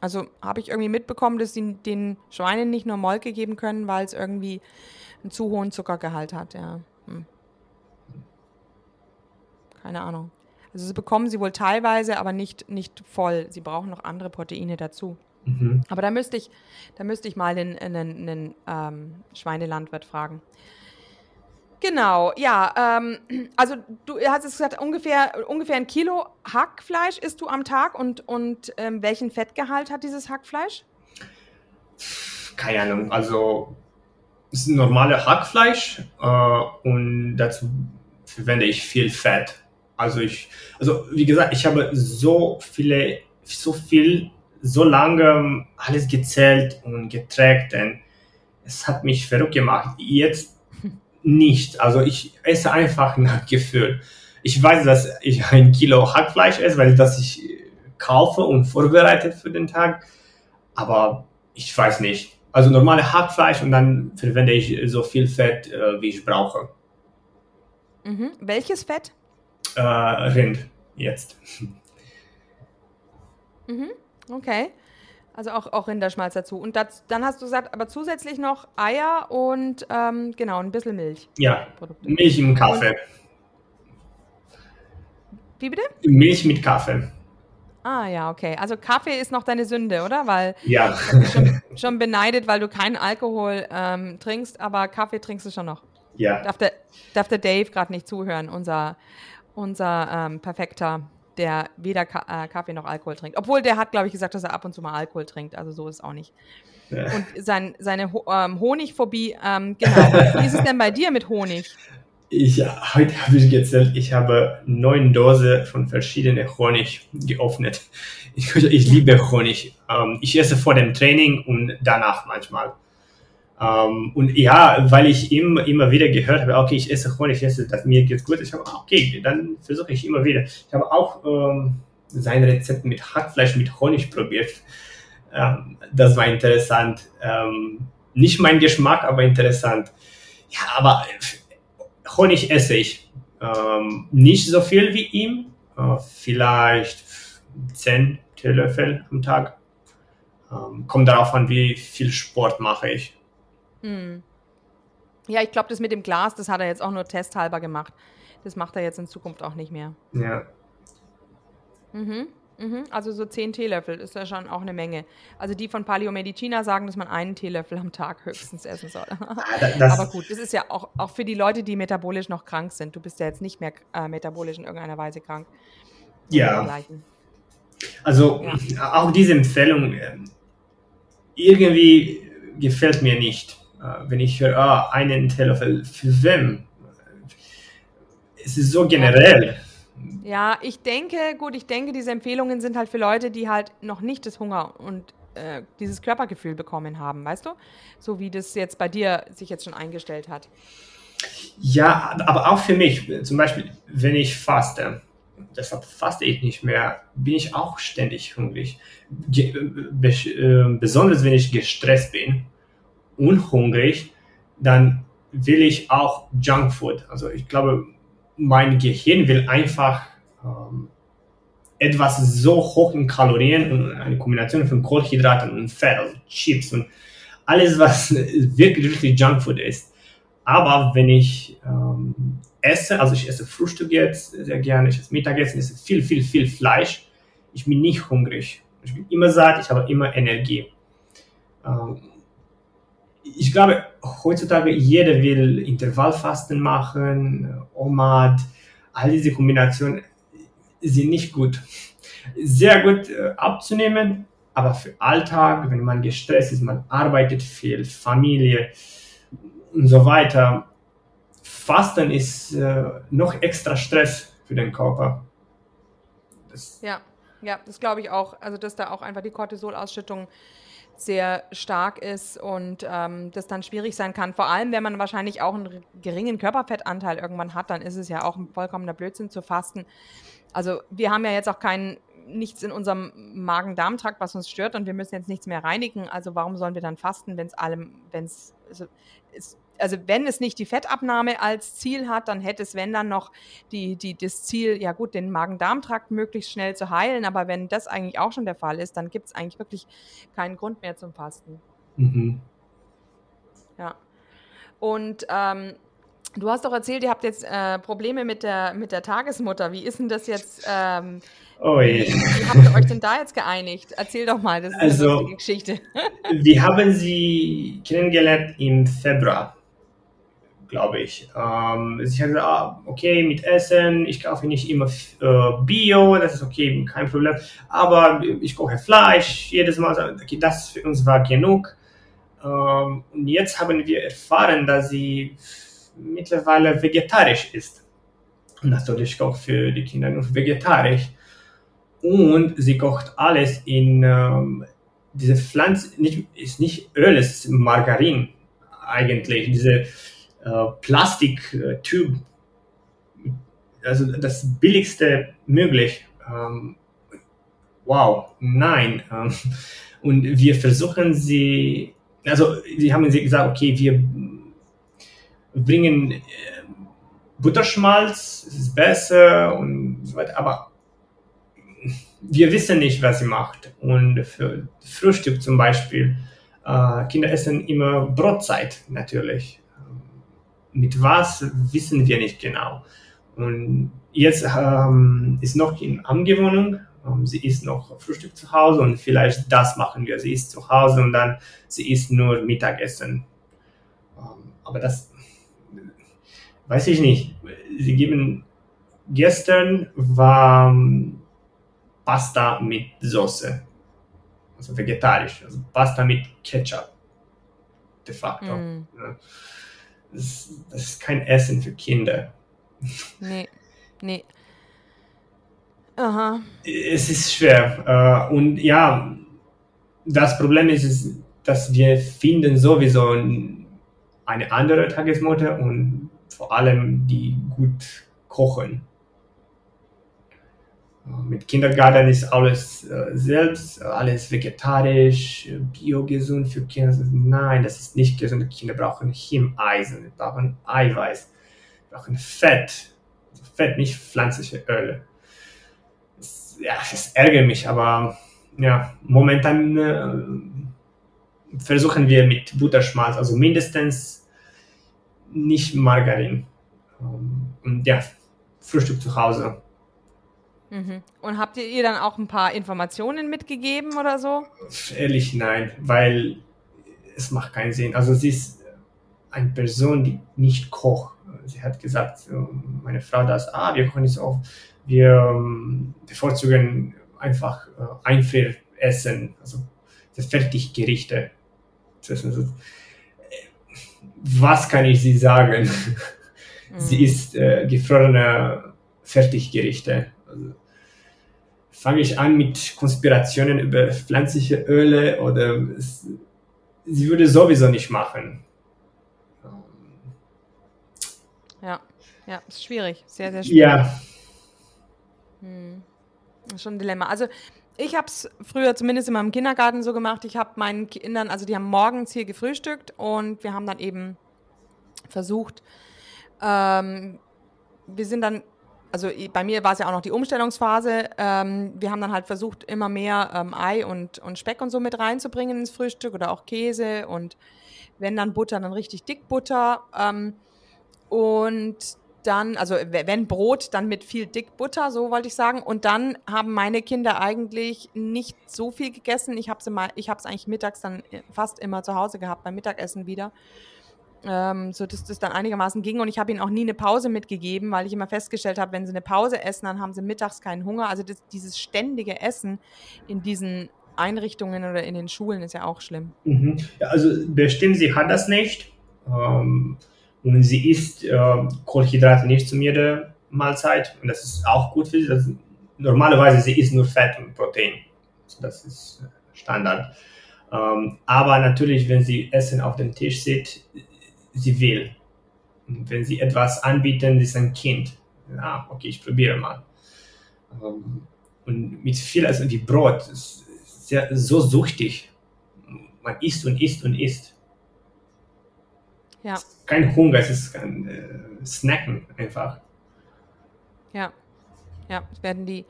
Also habe ich irgendwie mitbekommen, dass sie den Schweinen nicht nur Molke geben können, weil es irgendwie einen zu hohen Zuckergehalt hat, ja. Hm. Keine Ahnung. Also sie bekommen sie wohl teilweise, aber nicht, nicht voll. Sie brauchen noch andere Proteine dazu. Mhm. Aber da müsste ich, da müsste ich mal einen, einen, einen ähm, Schweinelandwirt fragen. Genau, ja. Ähm, also du hast es gesagt, ungefähr, ungefähr ein Kilo Hackfleisch isst du am Tag und, und ähm, welchen Fettgehalt hat dieses Hackfleisch?
Keine Ahnung, also es ist normales Hackfleisch äh, und dazu verwende ich viel Fett. Also ich, also wie gesagt, ich habe so viele, so viel so lange alles gezählt und getrackt, denn es hat mich verrückt gemacht. Jetzt nicht. Also ich esse einfach nach Gefühl. Ich weiß, dass ich ein Kilo Hackfleisch esse, weil das ich kaufe und vorbereite für den Tag. Aber ich weiß nicht. Also normale Hackfleisch und dann verwende ich so viel Fett, äh, wie ich brauche.
Mhm. Welches Fett?
Äh, Rind jetzt.
Mhm. Okay. Also auch, auch Rinderschmalz dazu. Und das, dann hast du gesagt, aber zusätzlich noch Eier und ähm, genau, ein bisschen Milch.
Ja, Milch im Kaffee. Und,
wie bitte?
Milch mit Kaffee.
Ah ja, okay. Also Kaffee ist noch deine Sünde, oder? Weil
ja.
schon, schon beneidet, weil du keinen Alkohol ähm, trinkst, aber Kaffee trinkst du schon noch.
Ja.
Darf der, darf der Dave gerade nicht zuhören, unser, unser ähm, perfekter, der weder Ka äh, Kaffee noch Alkohol trinkt. Obwohl der hat, glaube ich, gesagt, dass er ab und zu mal Alkohol trinkt. Also so ist es auch nicht. Ja. Und sein, seine Ho ähm, Honigphobie, ähm, genau. Wie ist es denn bei dir mit Honig?
Ich, heute habe ich gezählt, ich habe neun Dosen von verschiedenen Honig geöffnet. Ich, ich liebe Honig. Ähm, ich esse vor dem Training und danach manchmal. Ähm, und ja, weil ich immer, immer wieder gehört habe, okay, ich esse Honig, ich esse, das mir geht's gut. Ich habe, okay, dann versuche ich immer wieder. Ich habe auch ähm, sein Rezept mit Hackfleisch mit Honig probiert. Ähm, das war interessant. Ähm, nicht mein Geschmack, aber interessant. Ja, aber Honig esse ich. Ähm, nicht so viel wie ihm, äh, vielleicht 10 Teelöffel am Tag. Ähm, kommt darauf an, wie viel Sport mache ich.
Hm. Ja, ich glaube, das mit dem Glas, das hat er jetzt auch nur testhalber gemacht. Das macht er jetzt in Zukunft auch nicht mehr.
Ja.
Mhm. Mhm, also so 10 Teelöffel ist ja schon auch eine Menge. Also die von Paleo Medicina sagen, dass man einen Teelöffel am Tag höchstens essen soll. Das Aber gut, das ist ja auch, auch für die Leute, die metabolisch noch krank sind. Du bist ja jetzt nicht mehr äh, metabolisch in irgendeiner Weise krank.
Ja. Also ja. auch diese Empfehlung äh, irgendwie gefällt mir nicht. Äh, wenn ich höre, ah, einen Teelöffel, für wem? Es ist so generell. Ja
ja, ich denke, gut, ich denke, diese Empfehlungen sind halt für Leute, die halt noch nicht das Hunger und äh, dieses Körpergefühl bekommen haben, weißt du? So wie das jetzt bei dir sich jetzt schon eingestellt hat.
Ja, aber auch für mich, zum Beispiel, wenn ich faste, deshalb faste ich nicht mehr, bin ich auch ständig hungrig. Ge äh, besonders wenn ich gestresst bin und hungrig, dann will ich auch Junkfood. Also ich glaube, mein Gehirn will einfach ähm, etwas so hoch in Kalorien und eine Kombination von Kohlenhydraten und Fett, also Chips und alles, was (laughs) wirklich, wirklich Junkfood ist. Aber wenn ich ähm, esse, also ich esse Frühstück jetzt sehr gerne, ich esse Mittagessen, esse viel, viel, viel Fleisch, ich bin nicht hungrig. Ich bin immer satt, ich habe immer Energie. Ähm, ich glaube, heutzutage jeder will Intervallfasten machen, OMAD, all diese Kombinationen sind nicht gut. Sehr gut äh, abzunehmen, aber für Alltag, wenn man gestresst ist, man arbeitet viel, Familie und so weiter, Fasten ist äh, noch extra Stress für den Körper.
Das ja, ja, das glaube ich auch. Also, dass da auch einfach die Cortisolausschüttung sehr stark ist und ähm, das dann schwierig sein kann. Vor allem, wenn man wahrscheinlich auch einen geringen Körperfettanteil irgendwann hat, dann ist es ja auch ein vollkommener Blödsinn zu fasten. Also wir haben ja jetzt auch kein nichts in unserem Magen-Darm-Trakt, was uns stört und wir müssen jetzt nichts mehr reinigen. Also warum sollen wir dann fasten, wenn es allem, wenn es also, also wenn es nicht die Fettabnahme als Ziel hat, dann hätte es, wenn dann noch die, die, das Ziel, ja gut, den Magen-Darm-Trakt möglichst schnell zu heilen. Aber wenn das eigentlich auch schon der Fall ist, dann gibt es eigentlich wirklich keinen Grund mehr zum Fasten. Mhm. Ja. Und ähm, du hast doch erzählt, ihr habt jetzt äh, Probleme mit der, mit der Tagesmutter. Wie ist denn das jetzt? Ähm,
Oh je.
Wie habt ihr euch denn da jetzt geeinigt? Erzähl doch mal, das ist also, eine Geschichte. (laughs)
wir haben sie kennengelernt im Februar glaube ich. Ähm, hat gesagt, ah, okay, mit Essen, ich kaufe nicht immer äh, Bio, das ist okay, kein Problem. Aber ich koche Fleisch jedes Mal. Okay, das für uns war genug. Ähm, und jetzt haben wir erfahren, dass sie mittlerweile vegetarisch ist. Und natürlich kocht für die Kinder nur vegetarisch. Und sie kocht alles in ähm, diese Pflanze, nicht, ist nicht Öl, es ist Margarin eigentlich. Diese äh, Plastiktyp, also das billigste möglich. Ähm, wow, nein. Ähm, und wir versuchen sie, also sie haben sie gesagt, okay, wir bringen äh, Butterschmalz, ist besser und so weiter, aber wir wissen nicht, was sie macht. Und für Frühstück zum Beispiel, äh, Kinder essen immer Brotzeit natürlich. Mit was wissen wir nicht genau. Und jetzt ähm, ist noch in Angewohnung, ähm, sie isst noch Frühstück zu Hause und vielleicht das machen wir. Sie isst zu Hause und dann sie isst nur Mittagessen. Ähm, aber das weiß ich nicht. Sie geben gestern war Pasta mit Soße, also vegetarisch, also Pasta mit Ketchup, de facto. Mm. Das, das, ist kein Essen für Kinder.
Nee, nee. Aha.
Es ist schwer. Äh, und ja, das Problem ist, ist, dass wir finden sowieso eine andere Tagesmutter und vor allem die gut kochen. Mit Kindergarten ist alles äh, selbst, alles vegetarisch, biogesund für Kinder. Nein, das ist nicht gesund. Kinder brauchen Himeisen, sie brauchen Eiweiß, brauchen Fett. Also Fett, nicht pflanzliche Öle. Das, ja, das ärgert mich, aber ja, momentan äh, versuchen wir mit Butterschmalz, also mindestens nicht Margarin. Ähm, und ja, Frühstück zu Hause.
Mhm. Und habt ihr ihr dann auch ein paar Informationen mitgegeben oder so?
Ehrlich nein, weil es macht keinen Sinn. Also sie ist eine Person, die nicht kocht. Sie hat gesagt, meine Frau das, ah, wir kochen so oft. Wir ähm, bevorzugen einfach äh, Einfrieressen, also Fertiggerichte. Also, was kann ich sie sagen? (laughs) Mhm. Sie isst äh, gefrorene Fertiggerichte. Also, fange ich an mit Konspirationen über pflanzliche Öle oder es, sie würde sowieso nicht machen.
Ja, ja, ist schwierig, sehr, sehr schwierig.
Ja.
Hm. Das ist schon ein Dilemma. Also ich habe es früher zumindest in meinem Kindergarten so gemacht. Ich habe meinen Kindern, also die haben morgens hier gefrühstückt und wir haben dann eben versucht, ähm, wir sind dann also bei mir war es ja auch noch die Umstellungsphase. Ähm, wir haben dann halt versucht, immer mehr ähm, Ei und, und Speck und so mit reinzubringen ins Frühstück oder auch Käse und wenn dann Butter, dann richtig dick Butter. Ähm, und dann, also wenn Brot, dann mit viel dick Butter, so wollte ich sagen. Und dann haben meine Kinder eigentlich nicht so viel gegessen. Ich habe es eigentlich mittags dann fast immer zu Hause gehabt, beim Mittagessen wieder ähm, so dass das dann einigermaßen ging. Und ich habe ihnen auch nie eine Pause mitgegeben, weil ich immer festgestellt habe, wenn sie eine Pause essen, dann haben sie mittags keinen Hunger. Also das, dieses ständige Essen in diesen Einrichtungen oder in den Schulen ist ja auch schlimm.
Mhm. Ja, also bestimmt, sie hat das nicht. Ähm, und sie isst äh, Kohlenhydrate nicht zu jeder Mahlzeit. Und das ist auch gut für sie. Das, normalerweise sie isst nur Fett und Protein. Das ist Standard. Ähm, aber natürlich, wenn sie Essen auf dem Tisch sieht, sie will. Und wenn sie etwas anbieten, ist ein Kind. Ja, okay, ich probiere mal. Ähm, und mit viel, also wie Brot, ist sehr, so süchtig. Man isst und isst und isst.
Ja.
Kein Hunger, es ist kein äh, Snacken einfach.
Ja. Ja, es werden die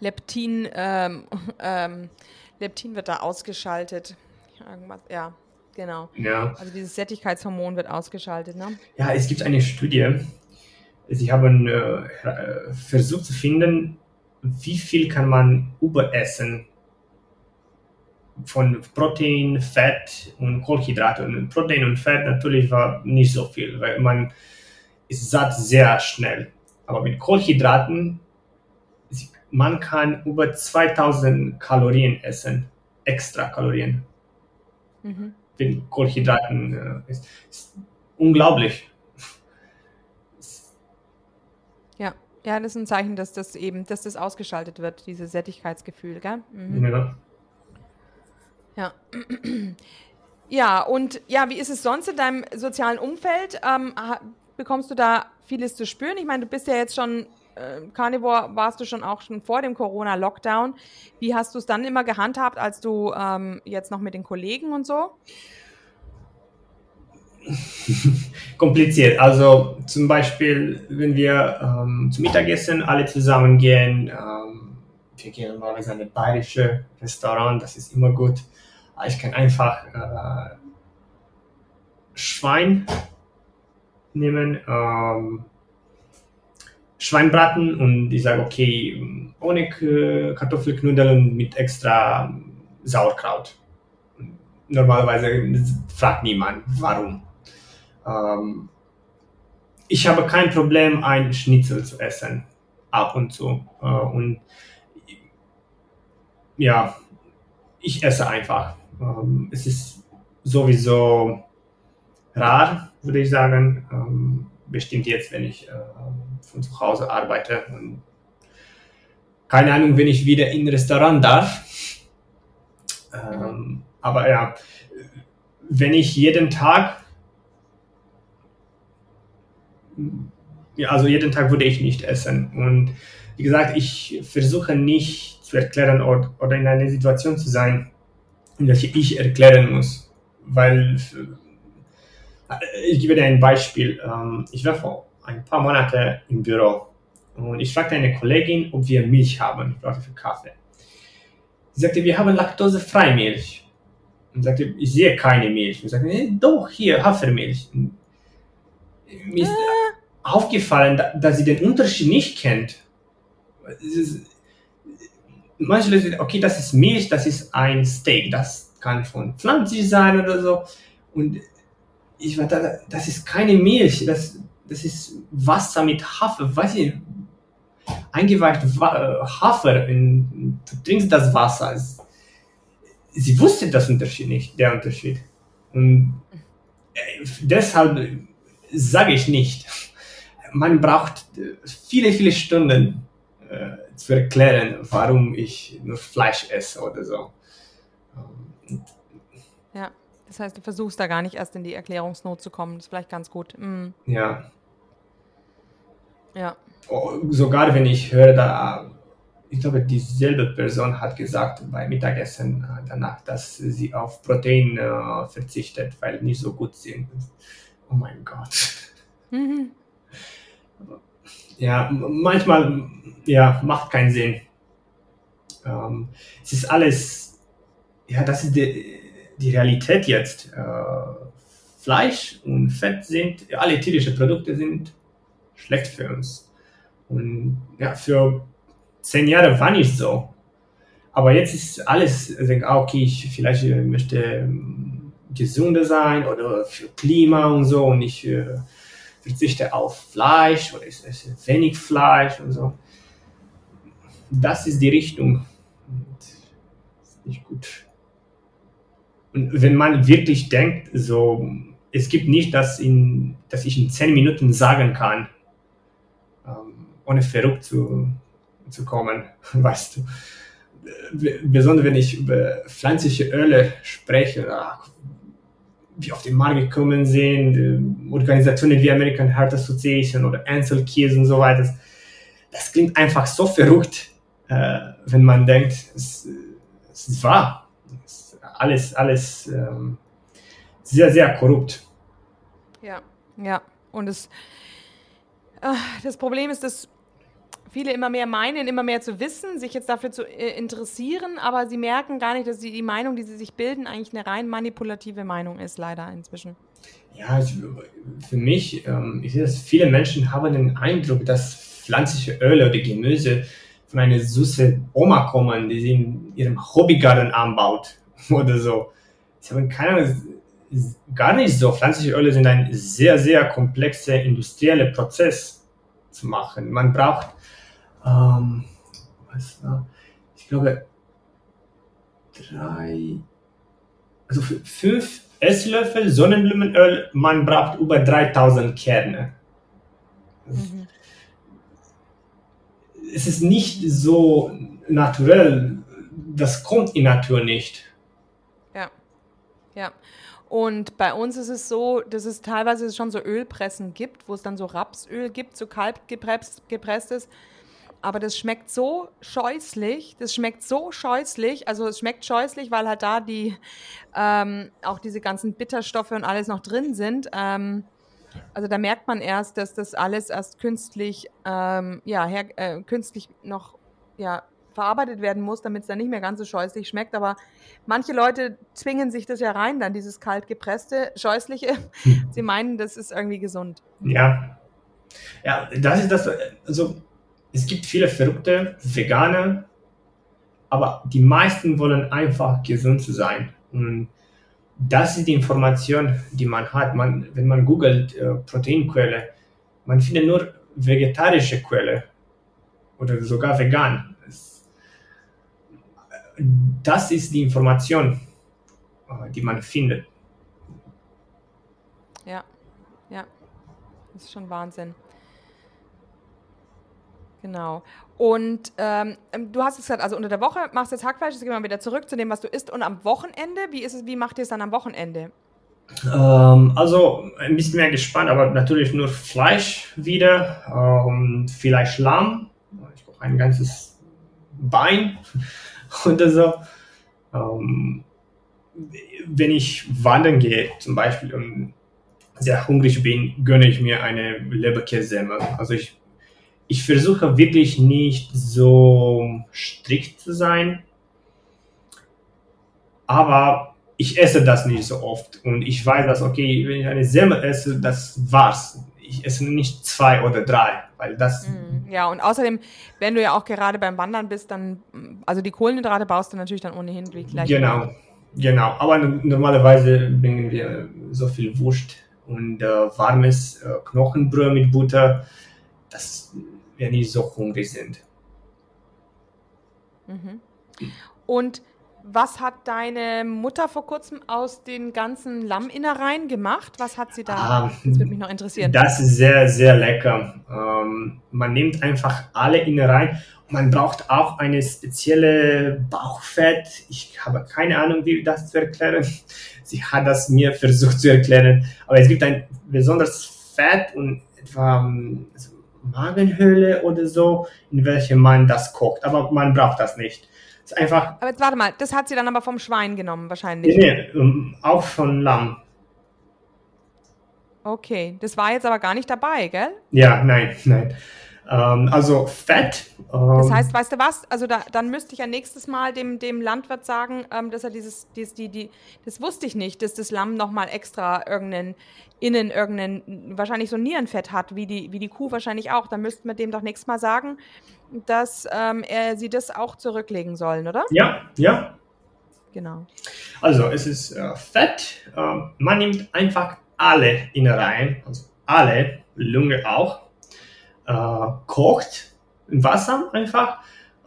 Leptin, ähm, (laughs) ähm, Leptin wird da ausgeschaltet. Irgendwas, ja, Genau.
Ja.
Also dieses Sättigkeitshormon wird ausgeschaltet, ne?
Ja, es gibt eine Studie. Sie haben äh, versucht zu finden, wie viel kann man überessen von Protein, Fett und Kohlenhydrate. Und Protein und Fett natürlich war nicht so viel, weil man ist satt sehr schnell. Aber mit Kohlenhydraten, man kann über 2000 Kalorien essen, extra Kalorien. Mhm den Kohlenhydraten äh, ist, ist unglaublich.
Ja, ja, das ist ein Zeichen, dass das eben, dass das ausgeschaltet wird, dieses Sättigkeitsgefühl, gell? Mhm. Ja. Ja. (clears throat) Ja, und ja, wie ist es sonst in deinem sozialen Umfeld? Ähm, bekommst du da vieles zu spüren? Ich meine, du bist ja jetzt schon, Carnivore warst du schon auch schon vor dem Corona-Lockdown. Wie hast du es dann immer gehandhabt, als du ähm, jetzt noch mit den Kollegen und so? (laughs)
Kompliziert. Also zum Beispiel, wenn wir ähm, zum Mittagessen alle zusammen gehen, ähm, wir gehen normalerweise in ein bayerisches Restaurant, das ist immer gut. Ich kann einfach äh, Schwein nehmen, ähm, Schweinbraten und ich sage, okay, ohne Kartoffelknudeln mit extra Sauerkraut. Normalerweise fragt niemand, warum. Ähm, ich habe kein Problem, ein Schnitzel zu essen, ab und zu. Äh, und ja, ich esse einfach. Ähm, es ist sowieso rar, würde ich sagen. Ähm, bestimmt jetzt, wenn ich äh, von zu Hause arbeite. Und keine Ahnung, wenn ich wieder in ein Restaurant darf. Ähm, aber ja, wenn ich jeden Tag, ja, also jeden Tag würde ich nicht essen. Und wie gesagt, ich versuche nicht zu erklären oder, in einer Situation zu sein, in welche ich erklären muss. Weil, ich gebe dir ein Beispiel. Ähm, ich war vor ein paar Monaten im Büro und ich fragte eine Kollegin, ob wir Milch haben. Ich brauchte für Kaffee. Sie sagte, wir haben laktosefreie Milch. Und sagte, ich sehe keine Milch. Und sagte, nee, doch, hier, Hafermilch. Und mir ist äh. aufgefallen, dass sie den Unterschied nicht kennt. Manche Leute sagen, okay, das ist Milch, das ist ein Steak, das kann von pflanzlich sein oder so. Und ich war da, das ist keine Milch, das, das ist Wasser mit Hafer, weiß ich, eingeweicht Hafer, in, du trinkst das Wasser. Sie wusste das Unterschied nicht, der Unterschied. Und äh, deshalb sage ich nicht. Man braucht viele, viele Stunden äh, zu erklären, warum ich nur Fleisch esse oder so.
Ja, das heißt, du versuchst da gar nicht erst in die Erklärungsnot zu kommen. Das ist vielleicht ganz gut. Mhm.
Ja.
Ja.
Oh, sogar wenn ich höre, da, ich glaube, dieselbe Person hat gesagt beim Mittagessen äh, danach, dass sie auf Protein äh, verzichtet, weil nicht so gut sind. Oh mein Gott. Mhm. Ja, manchmal ja, macht keinen Sinn. Ähm, es ist alles, ja, das ist die, die Realität jetzt. Äh, Fleisch und Fett sind, alle tierische Produkte sind schlecht für uns. Und ja, für zehn Jahre war nicht so. Aber jetzt ist alles, ich denke, ah, okay, ich vielleicht äh, möchte ähm, gesünder sein oder für Klima und so und ich äh, verzichte auf Fleisch oder ich esse wenig Fleisch und so. Das ist die Richtung. Und ist nicht gut. Und wenn man wirklich denkt, so, es gibt nicht, dass, in, dass ich in zehn Minuten sagen kann, ohne verrückt zu, zu kommen, (laughs) weißt du. Besonders wenn ich über pflanzliche Öle spreche, wie auf den Markt gekommen sind, Organisationen wie American Heart Association oder Ansel Keys und so weiter. Das klingt einfach so verrückt, äh, wenn man denkt, es, es ist wahr. Alles, alles ähm, sehr, sehr korrupt.
Ja, ja. Und es, äh, das Problem ist, dass viele immer mehr meinen, immer mehr zu wissen, sich jetzt dafür zu äh, interessieren, aber sie merken gar nicht, dass die, die Meinung, die sie sich bilden, eigentlich eine rein manipulative Meinung ist, leider inzwischen.
Ja, für mich ähm, ist es, viele Menschen haben den Eindruck, dass pflanzliche Öle oder Gemüse von einer süßen Oma kommen, die sie in ihrem Hobbygarten anbaut (laughs) oder so. Sie haben keine Ahnung, gar nicht so. Pflanzliche Öle sind ein sehr, sehr komplexer industrieller Prozess zu machen. Man braucht ähm, was war, ich glaube, drei, also fünf Esslöffel Sonnenblumenöl, man braucht über 3000 Kerne. Mhm. Es ist nicht so naturell, das kommt in Natur nicht.
Ja. Und bei uns ist es so, dass es teilweise schon so Ölpressen gibt, wo es dann so Rapsöl gibt, so kalt gepresst, gepresstes. Aber das schmeckt so scheußlich, das schmeckt so scheußlich. Also es schmeckt scheußlich, weil halt da die ähm, auch diese ganzen Bitterstoffe und alles noch drin sind. Ähm, also da merkt man erst, dass das alles erst künstlich, ähm, ja, her, äh, künstlich noch ja, verarbeitet werden muss, damit es dann nicht mehr ganz so scheußlich schmeckt. Aber manche Leute zwingen sich das ja rein, dann dieses kalt gepresste, scheußliche. Sie meinen, das ist irgendwie gesund.
Ja. Ja, das ist das, also es gibt viele verrückte Veganer, aber die meisten wollen einfach gesund sein. Und das ist die Information, die man hat. Man, wenn man googelt äh, Proteinquelle, man findet nur vegetarische Quelle oder sogar vegan. Das ist die Information, äh, die man findet.
Ja, ja, das ist schon Wahnsinn. Genau. Und ähm, du hast es gesagt, also unter der Woche machst du jetzt Hackfleisch, jetzt gehen wir wieder zurück zu dem, was du isst. Und am Wochenende, wie ist es, wie macht ihr es dann am Wochenende?
Ähm, also ein bisschen mehr gespannt, aber natürlich nur Fleisch wieder, ähm, vielleicht Lamm, ich brauche ein ganzes Bein (laughs) oder so. Ähm, wenn ich wandern gehe, zum Beispiel, und sehr hungrig bin, gönne ich mir eine Leberkässemmel. Also ich ich versuche wirklich nicht so strikt zu sein, aber ich esse das nicht so oft und ich weiß, dass, okay, wenn ich eine Semmel esse, das war's. Ich esse nicht zwei oder drei, weil das.
Mm, ja, und außerdem, wenn du ja auch gerade beim Wandern bist, dann, also die Kohlenhydrate baust du natürlich dann ohnehin gleich.
Genau, wieder. genau. Aber normalerweise bringen wir so viel Wurst und äh, warmes äh, Knochenbrot mit Butter. Das wir nicht so hungrig sind.
Mhm. Und was hat deine Mutter vor kurzem aus den ganzen Lamminnereien gemacht? Was hat sie da? Ah, das würde mich noch interessieren.
Das ist sehr, sehr lecker. Ähm, man nimmt einfach alle Innereien. Man braucht auch eine spezielle Bauchfett. Ich habe keine Ahnung, wie das zu erklären. (laughs) Sie hat das mir versucht zu erklären. Aber es gibt ein besonderes Fett und etwa also Magenhöhle oder so, in welche man das kocht. Aber man braucht das nicht.
Ist einfach. Aber jetzt warte mal, das hat sie dann aber vom Schwein genommen, wahrscheinlich.
Nee, nee auch von Lamm.
Okay, das war jetzt aber gar nicht dabei, gell?
Ja, nein, nein. Ähm, also Fett.
Ähm, das heißt, weißt du was? Also da, dann müsste ich ja nächstes Mal dem, dem Landwirt sagen, ähm, dass er dieses, dieses, die, die, das wusste ich nicht, dass das Lamm nochmal extra irgendeinen, innen irgendeinen, wahrscheinlich so Nierenfett hat, wie die, wie die Kuh wahrscheinlich auch. Dann müssten wir dem doch nächstes Mal sagen, dass ähm, er sie das auch zurücklegen sollen, oder?
Ja, ja.
Genau.
Also es ist äh, Fett. Äh, man nimmt einfach alle Innereien, also alle, Lunge auch äh, kocht im Wasser einfach,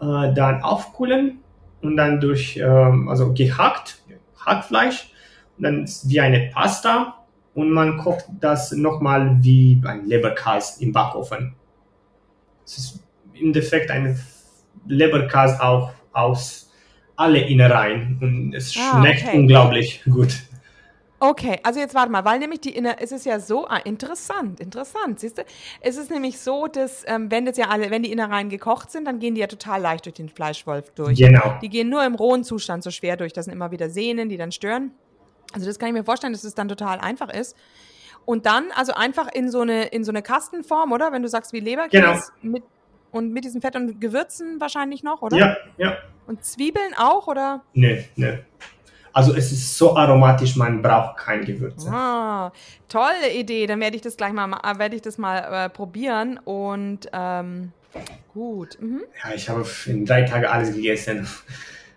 äh, dann aufkühlen und dann durch, äh, also gehackt, Hackfleisch, und dann ist wie eine Pasta und man kocht das nochmal wie ein Leberkas im Backofen. Es ist im Endeffekt ein Leberkas auch aus alle Innereien und es ah, schmeckt okay. unglaublich gut.
Okay, also jetzt warte mal, weil nämlich die Inner, es ist ja so ah, interessant, interessant, siehst du? Es ist nämlich so, dass ähm, wenn das ja alle, wenn die Innereien gekocht sind, dann gehen die ja total leicht durch den Fleischwolf durch.
Genau.
Die gehen nur im rohen Zustand so schwer durch. Das sind immer wieder Sehnen, die dann stören. Also das kann ich mir vorstellen, dass es dann total einfach ist. Und dann also einfach in so eine in so eine Kastenform, oder? Wenn du sagst wie Leberkäse genau. mit und mit diesem Fett und Gewürzen wahrscheinlich noch, oder?
Ja, ja.
Und Zwiebeln auch, oder?
Nee, nee. Also es ist so aromatisch, man braucht kein Gewürze.
Ah, tolle Idee. Dann werde ich das gleich mal, werde ich das mal äh, probieren und ähm, gut. Mhm.
Ja, ich habe in drei Tagen alles gegessen.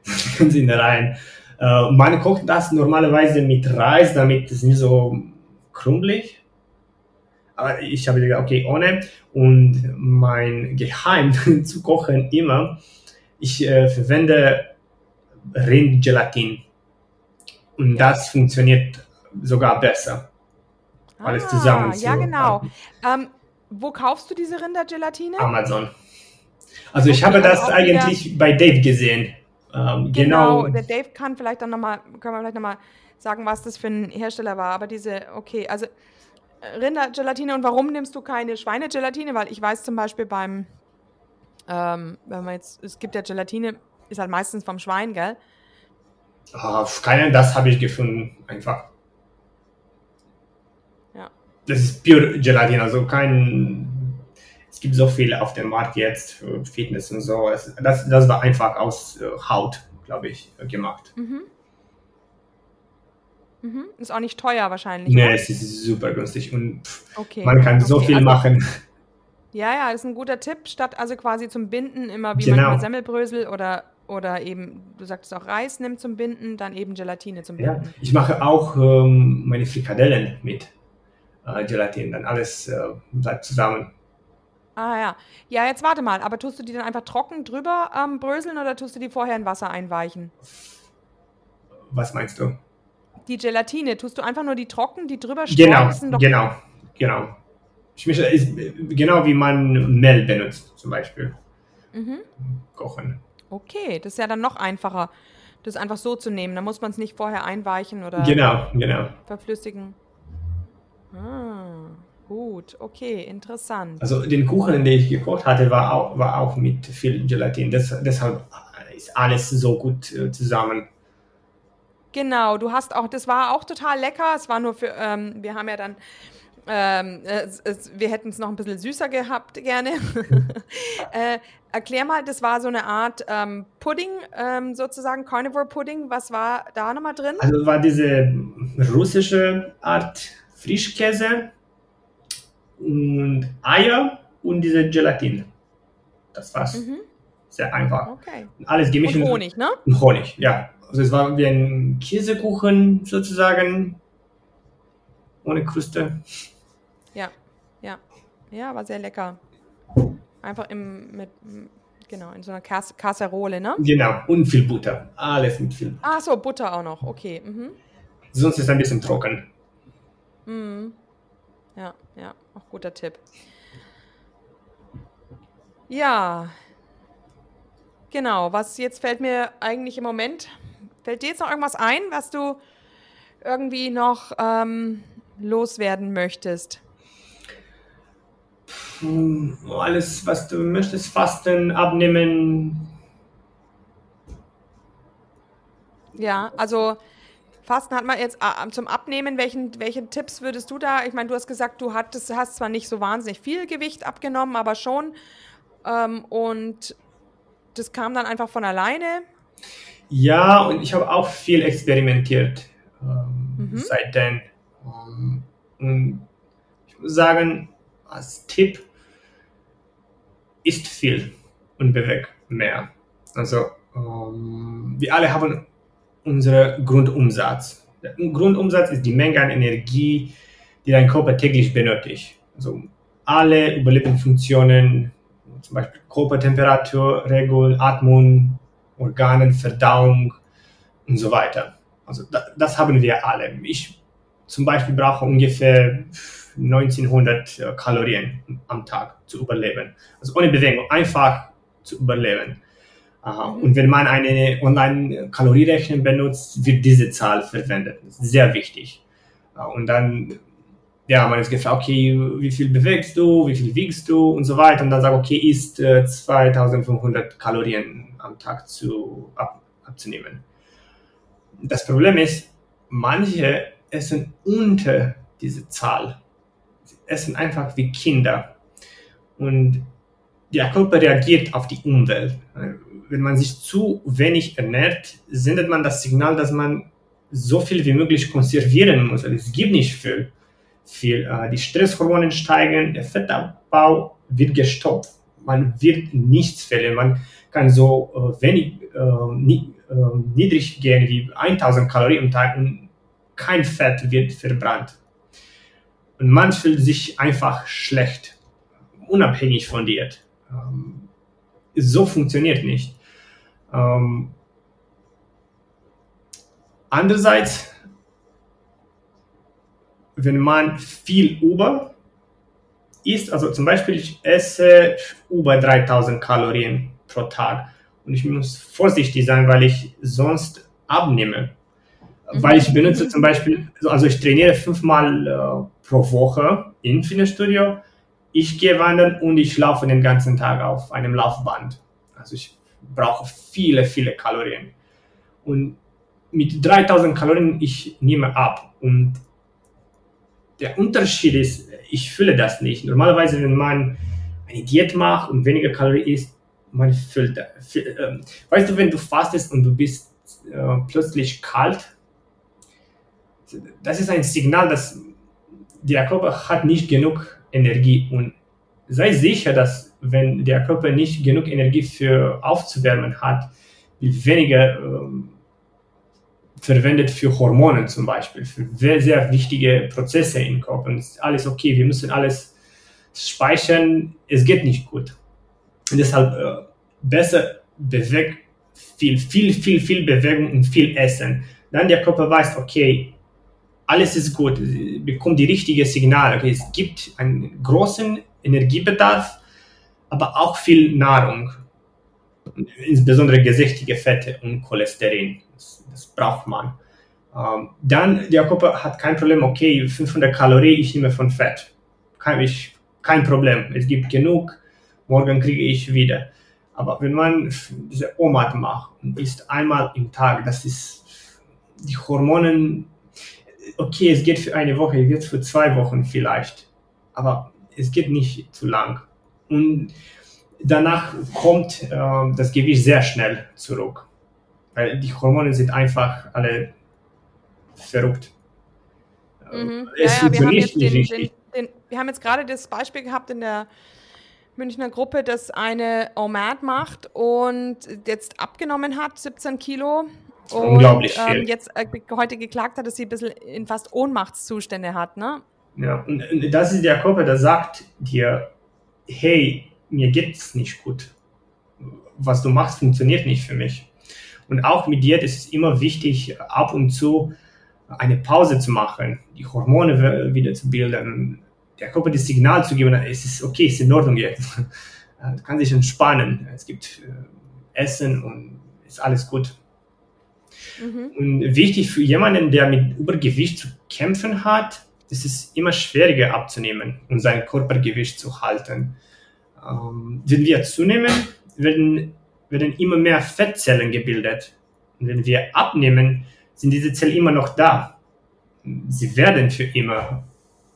(laughs) Ganz in der Reihen. Äh, man kocht das normalerweise mit Reis, damit es nicht so krummelig. Ich habe gesagt, okay, ohne. Und mein Geheim (laughs) zu kochen immer, ich äh, verwende Rindgelatin. Und das funktioniert sogar besser. Alles ah, zusammen.
Ja, genau. Ähm, wo kaufst du diese Rindergelatine?
Amazon. Also ich habe das eigentlich bei Dave gesehen.
Ähm, genau. genau. der Dave kann vielleicht dann nochmal, können wir vielleicht nochmal sagen, was das für ein Hersteller war. Aber diese, okay, also Rindergelatine und warum nimmst du keine Schweinegelatine? Weil ich weiß zum Beispiel beim, ähm, wenn man jetzt, es gibt ja Gelatine, ist halt meistens vom Schwein, gell?
Ah, keinen, das habe ich gefunden, einfach.
Ja.
Das ist pure Gelatine, also kein. Es gibt so viel auf dem Markt jetzt für Fitness und so. Das, das war einfach aus äh, Haut, glaube ich, gemacht.
Mhm. Mhm. Ist auch nicht teuer wahrscheinlich.
Nee,
oder?
es ist super günstig und pff,
Okay.
man kann so
Okay,
viel
also-
machen.
Ja, ja, ist ein guter Tipp. Statt also quasi zum Binden immer wie
Genau.
manchmal Semmelbrösel oder, oder eben, du sagtest auch Reis nimmt zum Binden, dann eben Gelatine zum
Ja,
Binden.
ich mache auch ähm, meine Frikadellen mit äh, Gelatine, dann alles äh, bleibt zusammen.
Ah ja. Ja, jetzt warte mal, aber tust du die dann einfach trocken drüber ähm, bröseln oder tust du die vorher in Wasser einweichen?
Was meinst du?
Die Gelatine, tust du einfach nur die trocken, die drüber?
Genau, genau, genau. Ich mische, ist genau wie man Mehl benutzt, zum Beispiel.
Mhm.
Kochen.
Okay, das ist ja dann noch einfacher, das einfach so zu nehmen. Da muss man es nicht vorher einweichen oder
Genau, genau.
verflüssigen. Ah, gut, okay, interessant.
Also den Kuchen, den ich gekocht hatte, war auch, war auch mit viel Gelatine. Das, deshalb ist alles so gut äh, zusammen.
Genau, du hast auch, das war auch total lecker. Es war nur für, ähm, wir haben ja dann, ähm, es, es, wir hätten es noch ein bisschen süßer gehabt, gerne. (laughs) äh, erklär mal, das war so eine Art ähm, Pudding, ähm, sozusagen Carnivore Pudding. Was war da nochmal drin?
Also war diese russische Art Frischkäse und Eier und diese Gelatine. Das war's.
Mhm,
Sehr einfach.
okay.
Alles gemischt.
Und Honig, ne?
Und Honig, ja. Also es war wie ein Käsekuchen sozusagen. Ohne Kruste.
Ja, ja. Ja, war sehr lecker. Einfach im, mit, genau, in so einer Kas Kasserole, ne?
Genau. Und viel Butter. Alles mit viel Butter.
Ach so, Butter auch noch, okay. Mhm.
Sonst ist es ein bisschen trocken.
Mhm. Ja, ja, auch guter Tipp. Ja, genau. Was jetzt fällt mir eigentlich im Moment, fällt dir jetzt noch irgendwas ein, was du irgendwie noch ähm, loswerden möchtest?
Alles, was du möchtest, fasten, abnehmen.
Ja, also Fasten hat man jetzt ah, zum Abnehmen. Welchen, welchen Tipps würdest du da? Ich meine, du hast gesagt, du hattest, hast zwar nicht so wahnsinnig viel Gewicht abgenommen, aber schon. Ähm, und das kam dann einfach von alleine.
Ja, und ich habe auch viel experimentiert ähm,
Mhm.
seitdem. Ähm, und ich muss sagen, als Tipp, isst viel und bewegt mehr. Also ähm, wir alle haben unseren Grundumsatz. Der Grundumsatz ist die Menge an Energie, die dein Körper täglich benötigt. Also alle Überlebensfunktionen, zum Beispiel Körpertemperatur, Regel, Atmung, Organen, Verdauung und so weiter. Also da, das haben wir alle. Ich zum Beispiel brauche ungefähr 1900 äh, Kalorien am Tag zu überleben. Also ohne Bewegung, einfach zu überleben. Äh,
Mhm.
Und wenn man eine Online-Kalorierechner benutzt, wird diese Zahl verwendet. Das sehr wichtig. Äh, Und dann, ja, man ist gefragt, okay, wie viel bewegst du, wie viel wiegst du und so weiter. Und dann sagt, okay, ist äh, 2500 Kalorien am Tag zu, ab, abzunehmen. Das Problem ist, manche essen unter diese Zahl. Sie essen einfach wie Kinder. Und der Körper reagiert auf die Umwelt. Wenn man sich zu wenig ernährt, sendet man das Signal, dass man so viel wie möglich konservieren muss. Also es gibt nicht viel. viel. Äh, Die Stresshormone steigen, der Fettabbau wird gestoppt. Man wird nichts verlieren. Man kann so äh, wenig, äh, ni- äh, niedrig gehen wie 1000 Kalorien am Tag und kein Fett wird verbrannt. Und man fühlt sich einfach schlecht, unabhängig von Diät. Ähm, so funktioniert nicht. Ähm, andererseits, wenn man viel über isst, also zum Beispiel ich esse über 3000 Kalorien pro Tag und ich muss vorsichtig sein, weil ich sonst abnehme. Mhm. Weil ich benutze zum Beispiel, also ich trainiere fünfmal äh, pro Woche im Fitnessstudio. Ich gehe wandern und ich laufe den ganzen Tag auf einem Laufband. Also ich brauche viele, viele Kalorien. Und mit 3000 Kalorien ich nehme ab. Und der Unterschied ist, ich fühle das nicht. Normalerweise, wenn man eine Diät macht und weniger Kalorien isst, man fühlt, äh, weißt du, wenn du fastest und du bist äh, plötzlich kalt, das ist ein Signal, dass der Körper hat nicht genug Energie und sei sicher, dass wenn der Körper nicht genug Energie für aufzuwärmen hat, weniger ähm, verwendet für Hormone zum Beispiel, für sehr, sehr wichtige Prozesse im Körper. Und ist alles okay, wir müssen alles speichern, es geht nicht gut. Deshalb äh, besser bewegt, viel, viel, viel, viel Bewegung und viel Essen. Dann der Körper weiß, okay, alles ist gut, bekommt die richtigen Signale. Okay, es gibt einen großen Energiebedarf, aber auch viel Nahrung, insbesondere gesächtige Fette und Cholesterin. Das, das braucht man. Ähm, dann, der Körper hat kein Problem, okay, 500 Kalorien, ich nehme von Fett. Kein, ich, kein Problem, es gibt genug, morgen kriege ich wieder. Aber wenn man diese OMAD macht und isst einmal im Tag, das ist die Hormone okay, es geht für eine Woche, es geht für zwei Wochen vielleicht, aber es geht nicht zu lang. Und danach kommt äh, das Gewicht sehr schnell zurück, weil die Hormone sind einfach alle verrückt.
Mhm. Es ja, ja, wir, haben jetzt den, den, den, wir haben jetzt gerade das Beispiel gehabt in der Münchner Gruppe, dass eine OMAD macht und jetzt abgenommen hat, 17 Kilo und, Unglaublich viel. Ähm, jetzt äh, heute geklagt hat, dass sie ein bisschen in fast Ohnmachtszustände hat, ne?
Ja, und das ist der Körper, der sagt dir, hey, mir geht's nicht gut. Was du machst, funktioniert nicht für mich. Und auch mit dir ist es immer wichtig, ab und zu eine Pause zu machen, die Hormone wieder zu bilden, der Körper das Signal zu geben, es ist okay, es ist in Ordnung jetzt. (laughs) Du kannst dich entspannen, es gibt äh, Essen und ist alles gut. Mhm. Und wichtig für jemanden, der mit Übergewicht zu kämpfen hat, ist es immer schwieriger abzunehmen und sein Körpergewicht zu halten. Ähm, wenn wir zunehmen, werden, werden immer mehr Fettzellen gebildet. Und wenn wir abnehmen, sind diese Zellen immer noch da. Sie werden für immer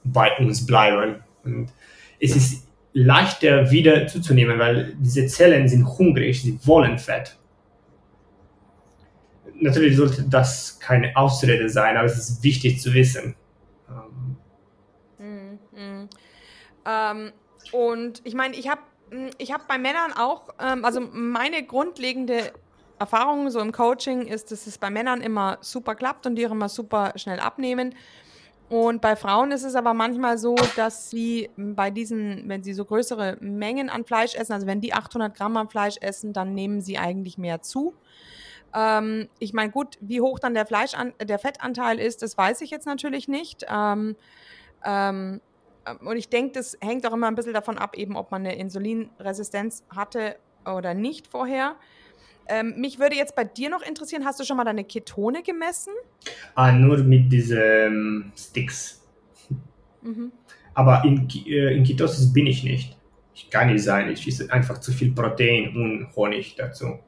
bei uns bleiben. Und es ist leichter wieder zuzunehmen, weil diese Zellen sind hungrig, sie wollen Fett natürlich sollte das keine Ausrede sein, aber es ist wichtig zu wissen.
Mhm. Mhm. Ähm, und ich meine, ich habe ich hab bei Männern auch, ähm, also meine grundlegende Erfahrung so im Coaching ist, dass es bei Männern immer super klappt und die auch immer super schnell abnehmen. Und bei Frauen ist es aber manchmal so, dass sie bei diesen, wenn sie so größere Mengen an Fleisch essen, also wenn die 800 Gramm an Fleisch essen, dann nehmen sie eigentlich mehr zu. Ähm, ich meine, gut, wie hoch dann der Fleisch der Fettanteil ist, das weiß ich jetzt natürlich nicht. Ähm, ähm, und ich denke, das hängt auch immer ein bisschen davon ab, eben ob man eine Insulinresistenz hatte oder nicht vorher. Ähm, mich würde jetzt bei dir noch interessieren, hast du schon mal deine Ketone gemessen?
Ah, nur mit diesen Sticks. Mhm. Aber in, äh, in Ketosis bin ich nicht. Ich kann nicht sein. Ich esse einfach zu viel Protein und Honig dazu.